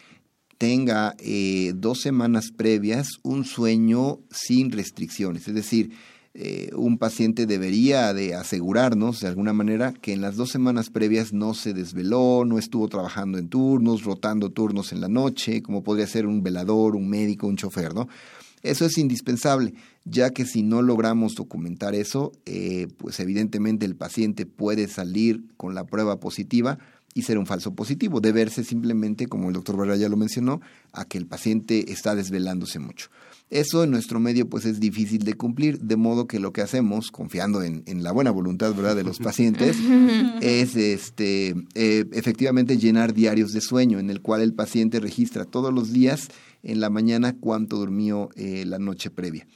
tenga eh, dos semanas previas un sueño sin restricciones. Es decir, eh, un paciente debería de asegurarnos de alguna manera que en las dos semanas previas no se desveló, no estuvo trabajando en turnos, rotando turnos en la noche, como podría ser un velador, un médico, un chofer, ¿no? Eso es indispensable, ya que si no logramos documentar eso, eh, pues evidentemente el paciente puede salir con la prueba positiva, y ser un falso positivo, deberse simplemente, como el doctor Barra ya lo mencionó, a que el paciente está desvelándose mucho. Eso en nuestro medio pues es difícil de cumplir, de modo que lo que hacemos, confiando en, la buena voluntad ¿verdad? de los pacientes, es este, eh, efectivamente llenar diarios de sueño en el cual el paciente registra todos los días en la mañana cuánto durmió eh, la noche previa.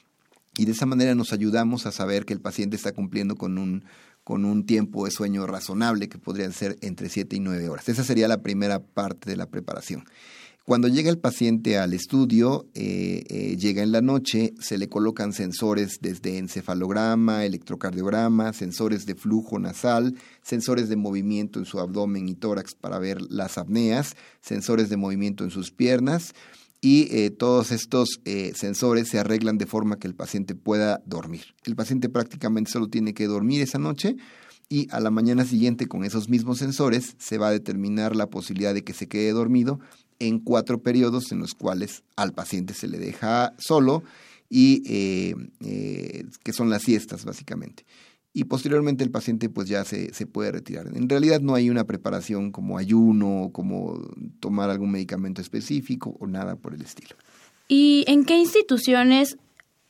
Y de esa manera nos ayudamos a saber que el paciente está cumpliendo con un, con un tiempo de sueño razonable que podrían ser entre 7 y 9 horas. Esa sería la primera parte de la preparación. Cuando llega el paciente al estudio, eh, eh, llega en la noche, se le colocan sensores desde encefalograma, electrocardiograma, sensores de flujo nasal, sensores de movimiento en su abdomen y tórax para ver las apneas, sensores de movimiento en sus piernas y eh, todos estos eh, sensores se arreglan de forma que el paciente pueda dormir. El paciente prácticamente solo tiene que dormir esa noche y a la mañana siguiente con esos mismos sensores se va a determinar la posibilidad de que se quede dormido en cuatro periodos en los cuales al paciente se le deja solo y eh, que son las siestas básicamente y posteriormente el paciente pues ya se, se, puede retirar. En realidad no hay una preparación como ayuno, como tomar algún medicamento específico o nada por el estilo. ¿Y en qué instituciones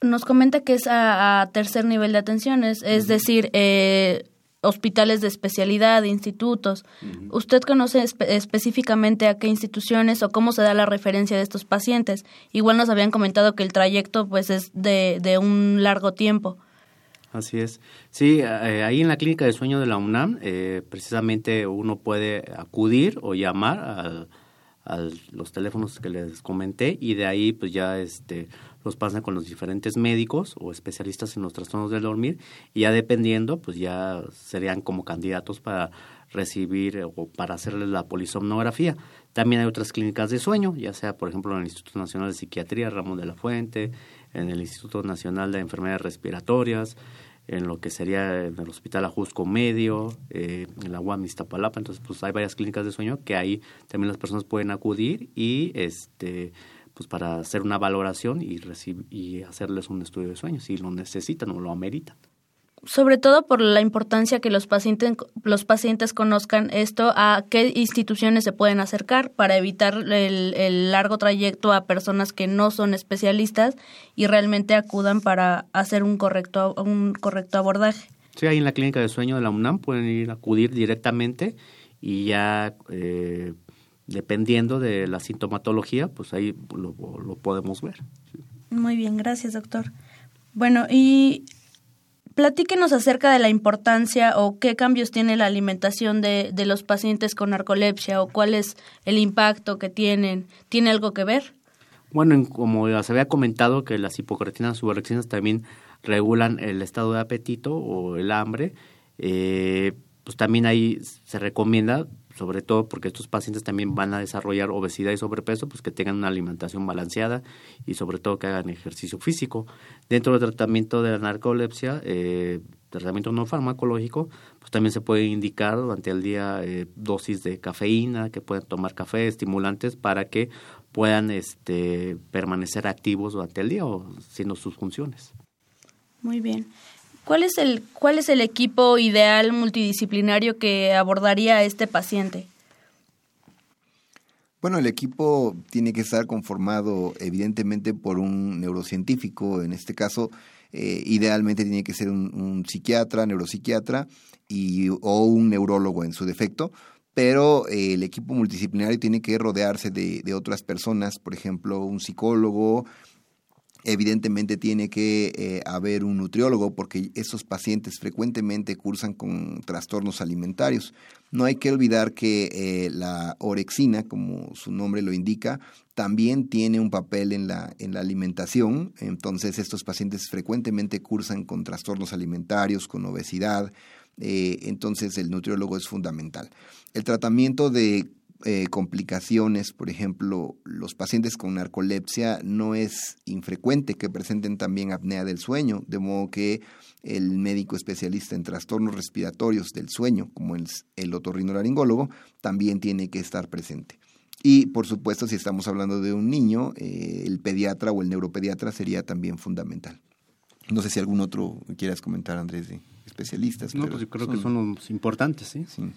nos comenta que es a, tercer nivel de atenciones? Es decir, eh, hospitales de especialidad, institutos. ¿Usted conoce específicamente a qué instituciones o cómo se da la referencia de estos pacientes? Igual nos habían comentado que el trayecto pues es de, de un largo tiempo. Así es. Sí, eh, ahí en la clínica de sueño de la UNAM, eh, precisamente uno puede acudir o llamar a, los teléfonos que les comenté y de ahí pues ya este los pasan con los diferentes médicos o especialistas en los trastornos del dormir y ya dependiendo pues ya serían como candidatos para recibir o para hacerles la polisomnografía. También hay otras clínicas de sueño, ya sea por ejemplo en el Instituto Nacional de Psiquiatría, Ramón de la Fuente, en el Instituto Nacional de Enfermedades Respiratorias, en lo que sería en el Hospital Ajusco Medio, eh, en la UAM Iztapalapa, entonces pues hay varias clínicas de sueño que ahí también las personas pueden acudir y este pues para hacer una valoración y y hacerles un estudio de sueño si lo necesitan o lo ameritan sobre todo por la importancia que los pacientes, los pacientes conozcan esto, a qué instituciones se pueden acercar para evitar el, largo trayecto a personas que no son especialistas y realmente acudan para hacer un correcto, un correcto abordaje. Sí, ahí en la clínica de sueño de la UNAM pueden ir a acudir directamente y ya eh, dependiendo de la sintomatología, pues ahí lo, lo podemos ver. Muy bien, gracias doctor. Bueno, y Platíquenos acerca de la importancia o qué cambios tiene la alimentación de, de, los pacientes con narcolepsia o cuál es el impacto que tienen. ¿Tiene algo que ver? Bueno, como ya se había comentado que las hipocretinas suberexinas también regulan el estado de apetito o el hambre, eh, pues también ahí se recomienda sobre todo porque estos pacientes también van a desarrollar obesidad y sobrepeso, pues que tengan una alimentación balanceada y sobre todo que hagan ejercicio físico. Dentro del tratamiento de la narcolepsia, eh, tratamiento no farmacológico, pues también se puede indicar durante el día eh, dosis de cafeína, que pueden tomar café, estimulantes para que puedan este, permanecer activos durante el día o haciendo sus funciones. Muy bien. ¿Cuál es el, cuál es el equipo ideal multidisciplinario que abordaría a este paciente? Bueno, el equipo tiene que estar conformado evidentemente por un neurocientífico, en este caso eh, idealmente tiene que ser un, psiquiatra, neuropsiquiatra y, o un neurólogo en su defecto, pero eh, el equipo multidisciplinario tiene que rodearse de, de, otras personas, por ejemplo, un psicólogo, Evidentemente tiene que eh, haber un nutriólogo porque esos pacientes frecuentemente cursan con trastornos alimentarios. No hay que olvidar que eh, la orexina, como su nombre lo indica, también tiene un papel en la, en la alimentación. Entonces estos pacientes frecuentemente cursan con trastornos alimentarios, con obesidad. Eh, entonces el nutriólogo es fundamental. El tratamiento de eh, complicaciones, por ejemplo, los pacientes con narcolepsia no es infrecuente que presenten también apnea del sueño, de modo que el médico especialista en trastornos respiratorios del sueño, como el, el otorrinolaringólogo, también tiene que estar presente. Y por supuesto, si estamos hablando de un niño, eh, el pediatra o el neuropediatra sería también fundamental. No sé si algún otro quieras comentar, Andrés, de especialistas. No, pues yo creo que son los importantes, ¿sí? Sí.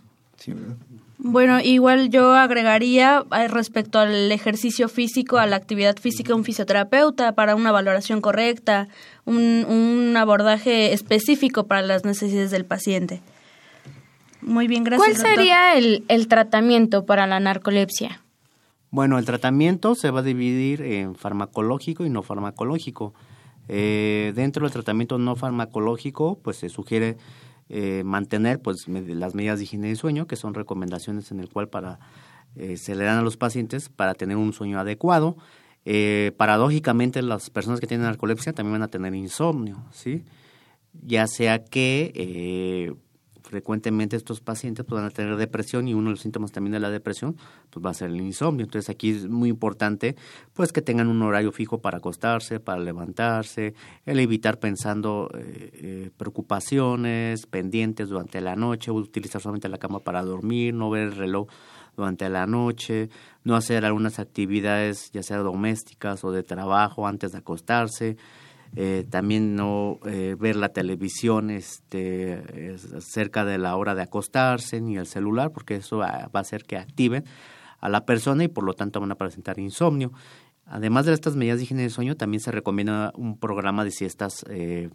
Bueno, igual yo agregaría eh, respecto al ejercicio físico, a la actividad física, un fisioterapeuta para una valoración correcta, un, abordaje específico para las necesidades del paciente. Muy bien, gracias. ¿Cuál sería el, el tratamiento para la narcolepsia? Bueno, el tratamiento se va a dividir en farmacológico y no farmacológico. Eh, dentro del tratamiento no farmacológico, pues se sugiere eh, mantener pues las medidas de higiene de sueño, que son recomendaciones en el cual para eh, se le dan a los pacientes para tener un sueño adecuado. Eh, paradójicamente, las personas que tienen narcolepsia también van a tener insomnio, ¿sí? Ya sea que frecuentemente estos pacientes puedan tener depresión y uno de los síntomas también de la depresión pues va a ser el insomnio. Entonces aquí es muy importante pues que tengan un horario fijo para acostarse, para levantarse, el evitar pensando eh, eh, preocupaciones, pendientes durante la noche, utilizar solamente la cama para dormir, no ver el reloj durante la noche, no hacer algunas actividades ya sea domésticas o de trabajo antes de acostarse, eh, también no eh, ver la televisión este, cerca de la hora de acostarse ni el celular, porque eso va a hacer que activen a la persona y por lo tanto van a presentar insomnio. Además de estas medidas de higiene de sueño, también se recomienda un programa de siestas eh,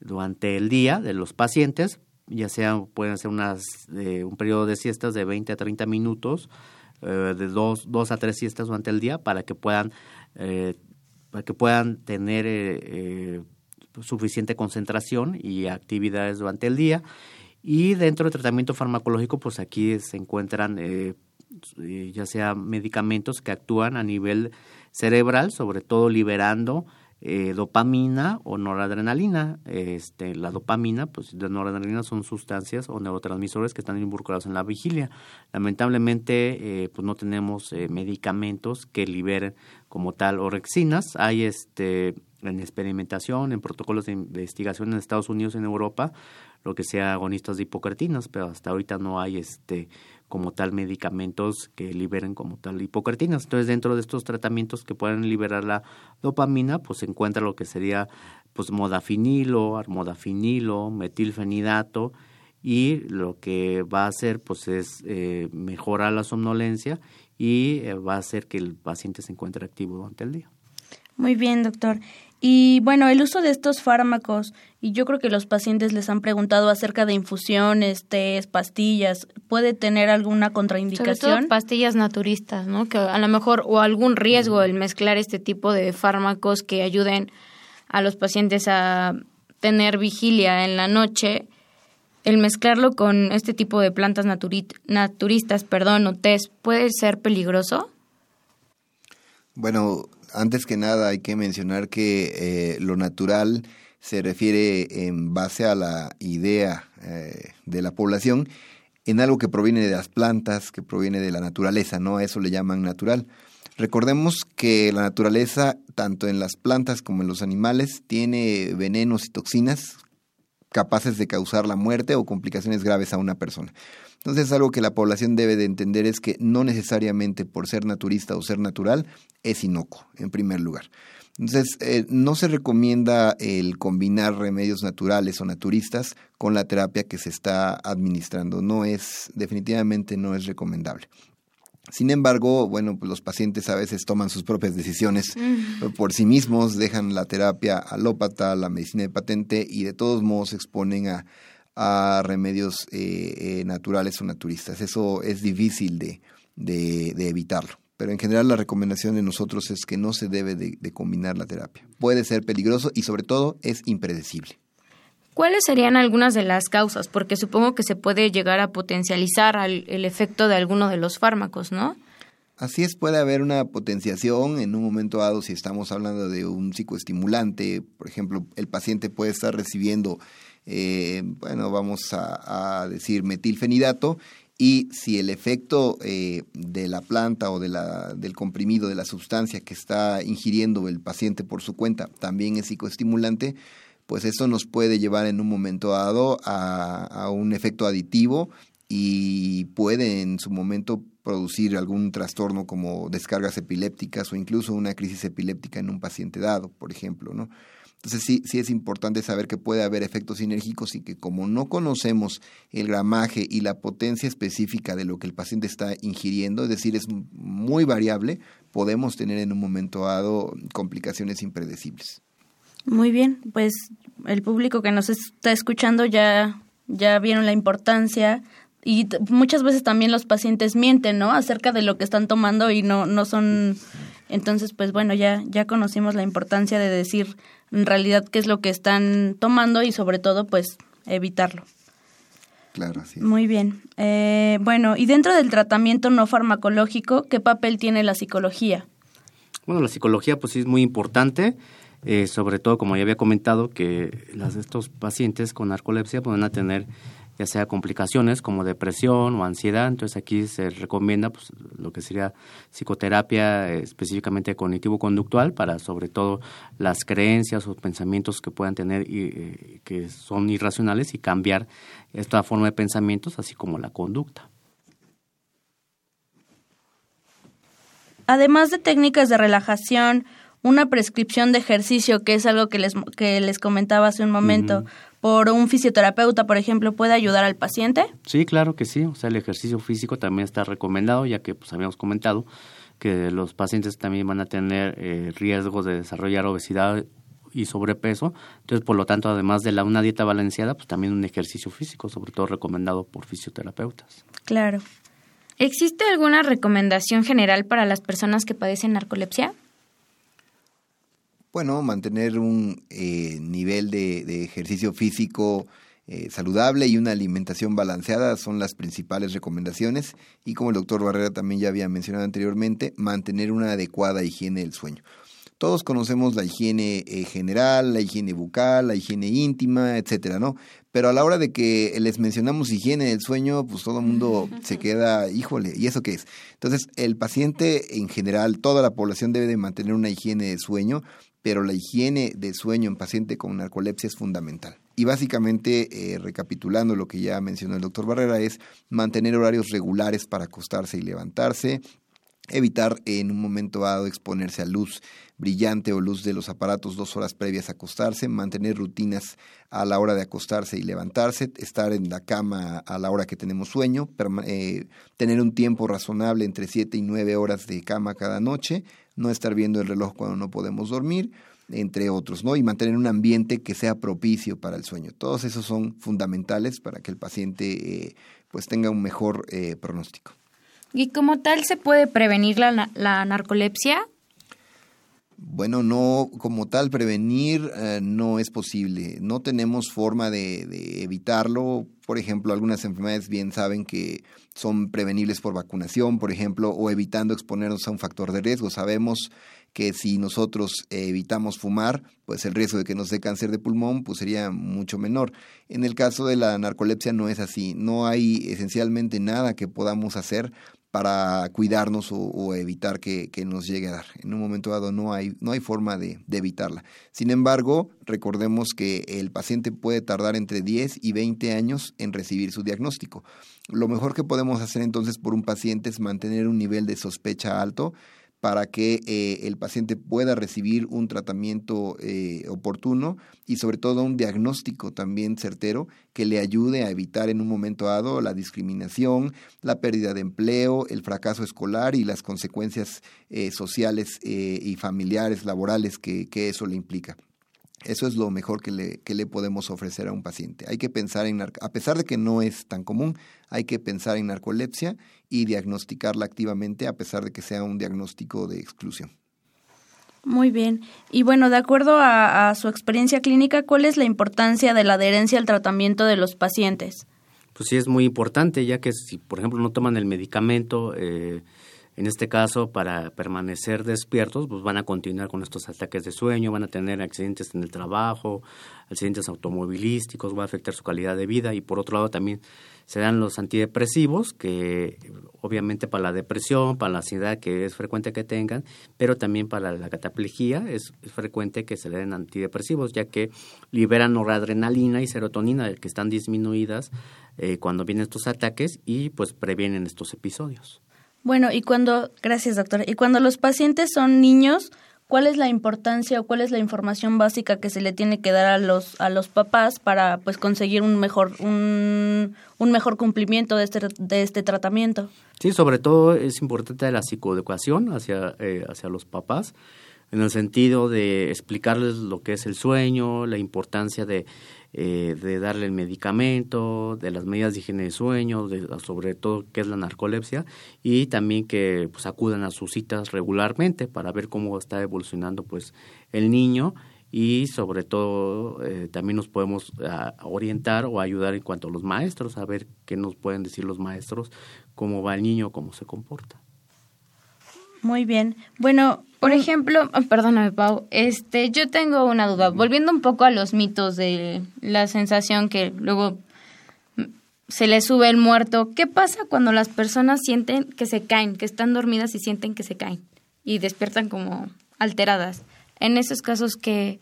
durante el día de los pacientes, ya sea pueden ser unas, un periodo de siestas de 20 a 30 minutos, de dos, dos a tres siestas durante el día para que puedan para que puedan tener eh, eh, suficiente concentración y actividades durante el día. Y dentro del tratamiento farmacológico, pues aquí se encuentran eh, ya sea medicamentos que actúan a nivel cerebral, sobre todo liberando eh, dopamina o noradrenalina. Este, la dopamina, pues la noradrenalina son sustancias o neurotransmisores que están involucrados en la vigilia. Lamentablemente, eh, pues no tenemos eh, medicamentos que liberen como tal orexinas. Hay este en experimentación, en protocolos de investigación en Estados Unidos, en Europa, lo que sea agonistas de hipocretinas, pero hasta ahorita no hay este como tal medicamentos que liberen como tal hipocretinas. Entonces, dentro de estos tratamientos que pueden liberar la dopamina, pues se encuentra lo que sería pues modafinilo, armodafinilo, metilfenidato y lo que va a hacer pues es eh, mejorar la somnolencia y eh, va a hacer que el paciente se encuentre activo durante el día. Muy bien, doctor. Y bueno, el uso de estos fármacos, y yo creo que los pacientes les han preguntado acerca de infusiones, tés, pastillas, ¿puede tener alguna contraindicación? Sobre todo pastillas naturistas, ¿no? Que a lo mejor, o algún riesgo el mezclar este tipo de fármacos que ayuden a los pacientes a tener vigilia en la noche, el mezclarlo con este tipo de plantas naturistas, perdón, o tés, ¿puede ser peligroso? Bueno, antes que nada hay que mencionar que eh, lo natural se refiere en base a la idea eh, de la población en algo que proviene de las plantas, que proviene de la naturaleza, ¿no? A eso le llaman natural. Recordemos que la naturaleza, tanto en las plantas como en los animales, tiene venenos y toxinas capaces de causar la muerte o complicaciones graves a una persona. Entonces algo que la población debe de entender es que no necesariamente por ser naturista o ser natural es inocuo, en primer lugar. Entonces, eh, no se recomienda el combinar remedios naturales o naturistas con la terapia que se está administrando. No es, definitivamente no es recomendable. Sin embargo, bueno, pues los pacientes a veces toman sus propias decisiones por sí mismos, dejan la terapia alópata, la medicina de patente y de todos modos se exponen a, a remedios eh, eh, naturales o naturistas. Eso es difícil de, de, evitarlo. Pero en general la recomendación de nosotros es que no se debe de, combinar la terapia. Puede ser peligroso y sobre todo es impredecible. ¿Cuáles serían algunas de las causas? Porque supongo que se puede llegar a potencializar el efecto de alguno de los fármacos, ¿no? Así es, puede haber una potenciación en un momento dado si estamos hablando de un psicoestimulante. Por ejemplo, el paciente puede estar recibiendo eh, bueno, vamos a, decir metilfenidato, y si el efecto eh, de la planta o de la, del comprimido, de la sustancia que está ingiriendo el paciente por su cuenta, también es psicoestimulante, pues eso nos puede llevar en un momento dado a, a un efecto aditivo y puede en su momento producir algún trastorno como descargas epilépticas o incluso una crisis epiléptica en un paciente dado, por ejemplo, ¿no? Entonces sí, sí es importante saber que puede haber efectos sinérgicos y que como no conocemos el gramaje y la potencia específica de lo que el paciente está ingiriendo, es decir, es muy variable, podemos tener en un momento dado complicaciones impredecibles. Muy bien, pues el público que nos está escuchando ya, ya vieron la importancia y muchas veces también los pacientes mienten, ¿no? Acerca de lo que están tomando y no, no son... Entonces, pues bueno, ya, ya conocimos la importancia de decir en realidad qué es lo que están tomando y sobre todo pues evitarlo. Claro, así Muy bien. Eh, bueno, y dentro del tratamiento no farmacológico, ¿qué papel tiene la psicología? Bueno, la psicología pues sí es muy importante, eh, sobre todo como ya había comentado que las, estos pacientes con narcolepsia pueden a tener ya sea complicaciones como depresión o ansiedad. Entonces aquí se recomienda pues, lo que sería psicoterapia eh, específicamente cognitivo-conductual para sobre todo las creencias o pensamientos que puedan tener y eh, que son irracionales y cambiar esta forma de pensamientos así como la conducta. Además de técnicas de relajación, una prescripción de ejercicio, que es algo que les, que les comentaba hace un momento, por un fisioterapeuta, por ejemplo, puede ayudar al paciente? Sí, claro que sí. O sea, el ejercicio físico también está recomendado, ya que pues habíamos comentado que los pacientes también van a tener eh, riesgos de desarrollar obesidad y sobrepeso. Entonces, por lo tanto, además de la, una dieta balanceada, pues también un ejercicio físico, sobre todo recomendado por fisioterapeutas. Claro. ¿Existe alguna recomendación general para las personas que padecen narcolepsia? Bueno, mantener un eh, nivel de, ejercicio físico eh, saludable y una alimentación balanceada son las principales recomendaciones y como el doctor Barrera también ya había mencionado anteriormente, mantener una adecuada higiene del sueño. Todos conocemos la higiene eh, general, la higiene bucal, la higiene íntima, etcétera, ¿no? Pero a la hora de que les mencionamos higiene del sueño, pues todo el mundo se queda, híjole, ¿y eso qué es? Entonces, el paciente en general, toda la población debe de mantener una higiene de sueño, pero la higiene de sueño en paciente con narcolepsia es fundamental. Y básicamente, eh, recapitulando lo que ya mencionó el doctor Barrera, es mantener horarios regulares para acostarse y levantarse, evitar en un momento dado exponerse a luz brillante o luz de los aparatos dos horas previas a acostarse, mantener rutinas a la hora de acostarse y levantarse, estar en la cama a la hora que tenemos sueño, eh, tener un tiempo razonable entre siete y nueve horas de cama cada noche, no estar viendo el reloj cuando no podemos dormir, entre otros, ¿no? Y mantener un ambiente que sea propicio para el sueño. Todos esos son fundamentales para que el paciente eh, pues tenga un mejor eh, pronóstico. ¿Y como tal se puede prevenir la, la narcolepsia? Bueno, no, como tal, prevenir eh, no es posible. No tenemos forma de, evitarlo. Por ejemplo, algunas enfermedades bien saben que son prevenibles por vacunación, por ejemplo, o evitando exponernos a un factor de riesgo. Sabemos que si nosotros evitamos fumar, pues el riesgo de que nos dé cáncer de pulmón pues sería mucho menor. En el caso de la narcolepsia no es así. No hay esencialmente nada que podamos hacer para cuidarnos o, evitar que, nos llegue a dar. En un momento dado no hay, no hay forma de, evitarla. Sin embargo, recordemos que el paciente puede tardar entre 10 y 20 años en recibir su diagnóstico. Lo mejor que podemos hacer entonces por un paciente es mantener un nivel de sospecha alto para que eh, el paciente pueda recibir un tratamiento eh, oportuno y sobre todo un diagnóstico también certero que le ayude a evitar en un momento dado la discriminación, la pérdida de empleo, el fracaso escolar y las consecuencias eh, sociales y familiares, laborales que, que eso le implica. Eso es lo mejor que le, que le podemos ofrecer a un paciente. Hay que pensar en, a pesar de que no es tan común, hay que pensar en narcolepsia y diagnosticarla activamente a pesar de que sea un diagnóstico de exclusión. Muy bien. Y bueno, de acuerdo a, su experiencia clínica, ¿cuál es la importancia de la adherencia al tratamiento de los pacientes? Pues sí, es muy importante, ya que si, por ejemplo, no toman el medicamento, eh, en este caso, para permanecer despiertos, pues van a continuar con estos ataques de sueño, van a tener accidentes en el trabajo, accidentes automovilísticos, va a afectar su calidad de vida y por otro lado también se dan los antidepresivos, que obviamente para la depresión, para la ansiedad que es frecuente que tengan, pero también para la cataplegia es, frecuente que se le den antidepresivos, ya que liberan noradrenalina y serotonina que están disminuidas eh, cuando vienen estos ataques y pues previenen estos episodios. Bueno, y cuando, gracias doctora, y cuando los pacientes son niños, ¿cuál es la importancia o cuál es la información básica que se le tiene que dar a los a los papás para pues conseguir un mejor un, un mejor cumplimiento de este de este tratamiento? Sí, sobre todo es importante la psicoeducación hacia eh, hacia los papás en el sentido de explicarles lo que es el sueño, la importancia de eh, de darle el medicamento, de las medidas de higiene de sueño, de, sobre todo qué es la narcolepsia y también que pues acudan a sus citas regularmente para ver cómo está evolucionando pues el niño y sobre todo eh, también nos podemos orientar o ayudar en cuanto a los maestros, a ver qué nos pueden decir los maestros, cómo va el niño, cómo se comporta. Muy bien. Bueno, por ejemplo, oh, perdóname, Pau, este, yo tengo una duda. Volviendo un poco a los mitos de la sensación que luego se le sube el muerto, ¿qué pasa cuando las personas sienten que se caen, que están dormidas y sienten que se caen y despiertan como alteradas? En esos casos, ¿qué,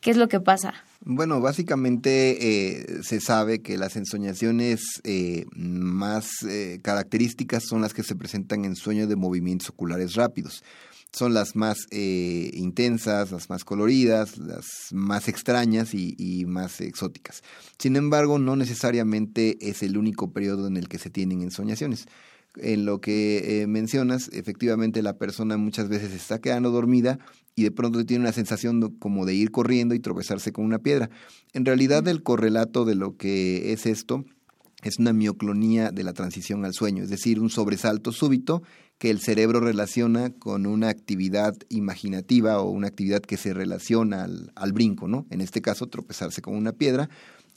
qué es lo que pasa? Bueno, básicamente eh, se sabe que las ensoñaciones eh, más eh, características son las que se presentan en sueños de movimientos oculares rápidos. Son las más intensas, las más coloridas, las más extrañas y, y, más exóticas. Sin embargo, no necesariamente es el único periodo en el que se tienen ensoñaciones en lo que mencionas, efectivamente la persona muchas veces está quedando dormida y de pronto tiene una sensación como de ir corriendo y tropezarse con una piedra. En realidad el correlato de lo que es esto es una mioclonía de la transición al sueño, es decir, un sobresalto súbito que el cerebro relaciona con una actividad imaginativa o una actividad que se relaciona al, al brinco, ¿no? En este caso, tropezarse con una piedra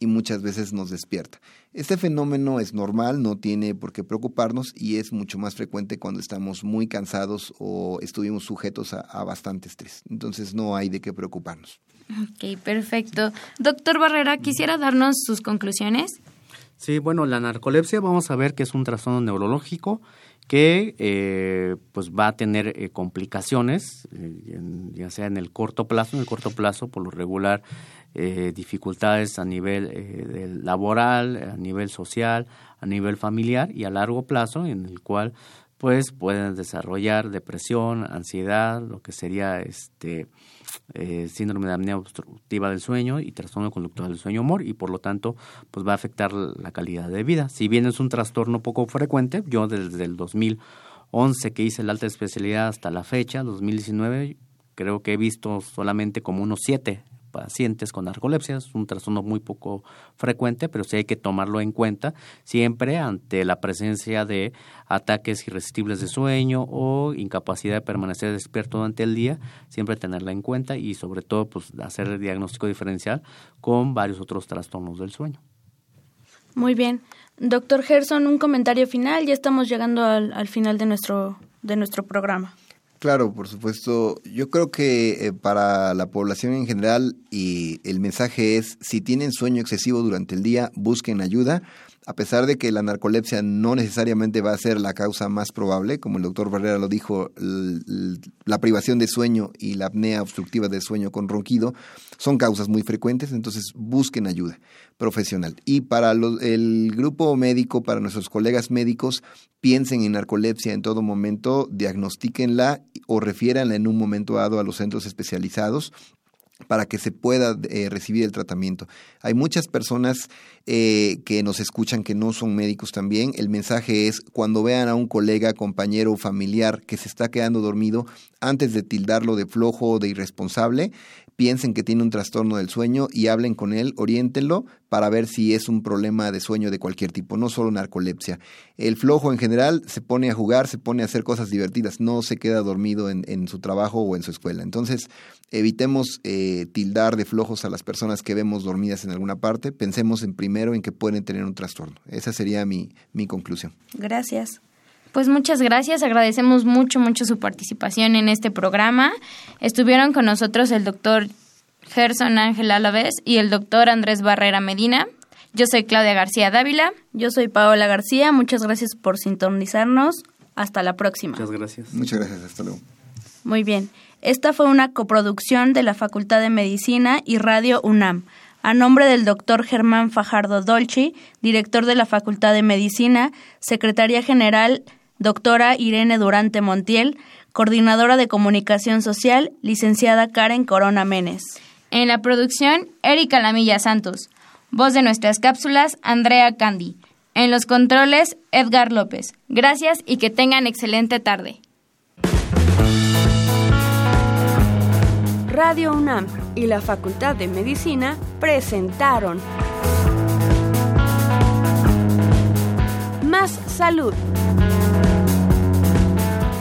y muchas veces nos despierta. Este fenómeno es normal, no tiene por qué preocuparnos y es mucho más frecuente cuando estamos muy cansados o estuvimos sujetos a, a bastante estrés. Entonces no hay de qué preocuparnos. Ok, perfecto. Doctor Barrera, ¿quisiera darnos sus conclusiones? Sí, bueno, la narcolepsia vamos a ver que es un trastorno neurológico que eh, pues va a tener eh, complicaciones, eh, ya sea en el corto plazo, en el corto plazo por lo regular dificultades a nivel laboral, a nivel social, a nivel familiar y a largo plazo en el cual pues pueden desarrollar depresión, ansiedad, lo que sería este eh, síndrome de apnea obstructiva del sueño y trastorno conductual del sueño humor y por lo tanto pues va a afectar la calidad de vida. Si bien es un trastorno poco frecuente, yo desde el 2011 que hice la alta especialidad hasta la fecha, 2019, creo que he visto solamente como unos siete pacientes con narcolepsia. Es un trastorno muy poco frecuente, pero sí hay que tomarlo en cuenta siempre ante la presencia de ataques irresistibles de sueño o incapacidad de permanecer despierto durante el día, siempre tenerla en cuenta y sobre todo pues hacer el diagnóstico diferencial con varios otros trastornos del sueño. Muy bien. Doctor Gerson, un comentario final. Ya estamos llegando al, al final de nuestro, de nuestro programa. Claro, por supuesto. Yo creo que eh, para la población en general y el mensaje es, si tienen sueño excesivo durante el día, busquen ayuda a pesar de que la narcolepsia no necesariamente va a ser la causa más probable, como el doctor Barrera lo dijo, la privación de sueño y la apnea obstructiva de sueño con ronquido son causas muy frecuentes, entonces busquen ayuda profesional. Y para el grupo médico, para nuestros colegas médicos, piensen en narcolepsia en todo momento, diagnostíquenla o refiéranla en un momento dado a los centros especializados para que se pueda eh, recibir el tratamiento. Hay muchas personas eh, que nos escuchan que no son médicos también. El mensaje es cuando vean a un colega, compañero o familiar que se está quedando dormido, antes de tildarlo de flojo o de irresponsable, piensen que tiene un trastorno del sueño y hablen con él, oriéntenlo para ver si es un problema de sueño de cualquier tipo, no solo narcolepsia. El flojo en general se pone a jugar, se pone a hacer cosas divertidas, no se queda dormido en, su trabajo o en su escuela. Entonces, evitemos eh, tildar de flojos a las personas que vemos dormidas en alguna parte, pensemos en primero en que pueden tener un trastorno. Esa sería mi, mi conclusión. Gracias. Pues muchas gracias, agradecemos mucho, mucho su participación en este programa. Estuvieron con nosotros el doctor Gerson Ángel Alavés y el doctor Andrés Barrera Medina. Yo soy Claudia García Dávila. Yo soy Paola García. Muchas gracias por sintonizarnos. Hasta la próxima. Muchas gracias. Muchas gracias. Hasta luego. Muy bien. Esta fue una coproducción de la Facultad de Medicina y Radio UNAM. A nombre del doctor Germán Fajardo Dolci, director de la Facultad de Medicina, secretaria general doctora Irene Durante Montiel, coordinadora de comunicación social, licenciada Karen Corona Menes. En la producción, Erika Lamilla Santos. Voz de nuestras cápsulas, Andrea Candy. En los controles, Edgar López. Gracias y que tengan excelente tarde. Radio UNAM y la Facultad de Medicina presentaron Más Salud.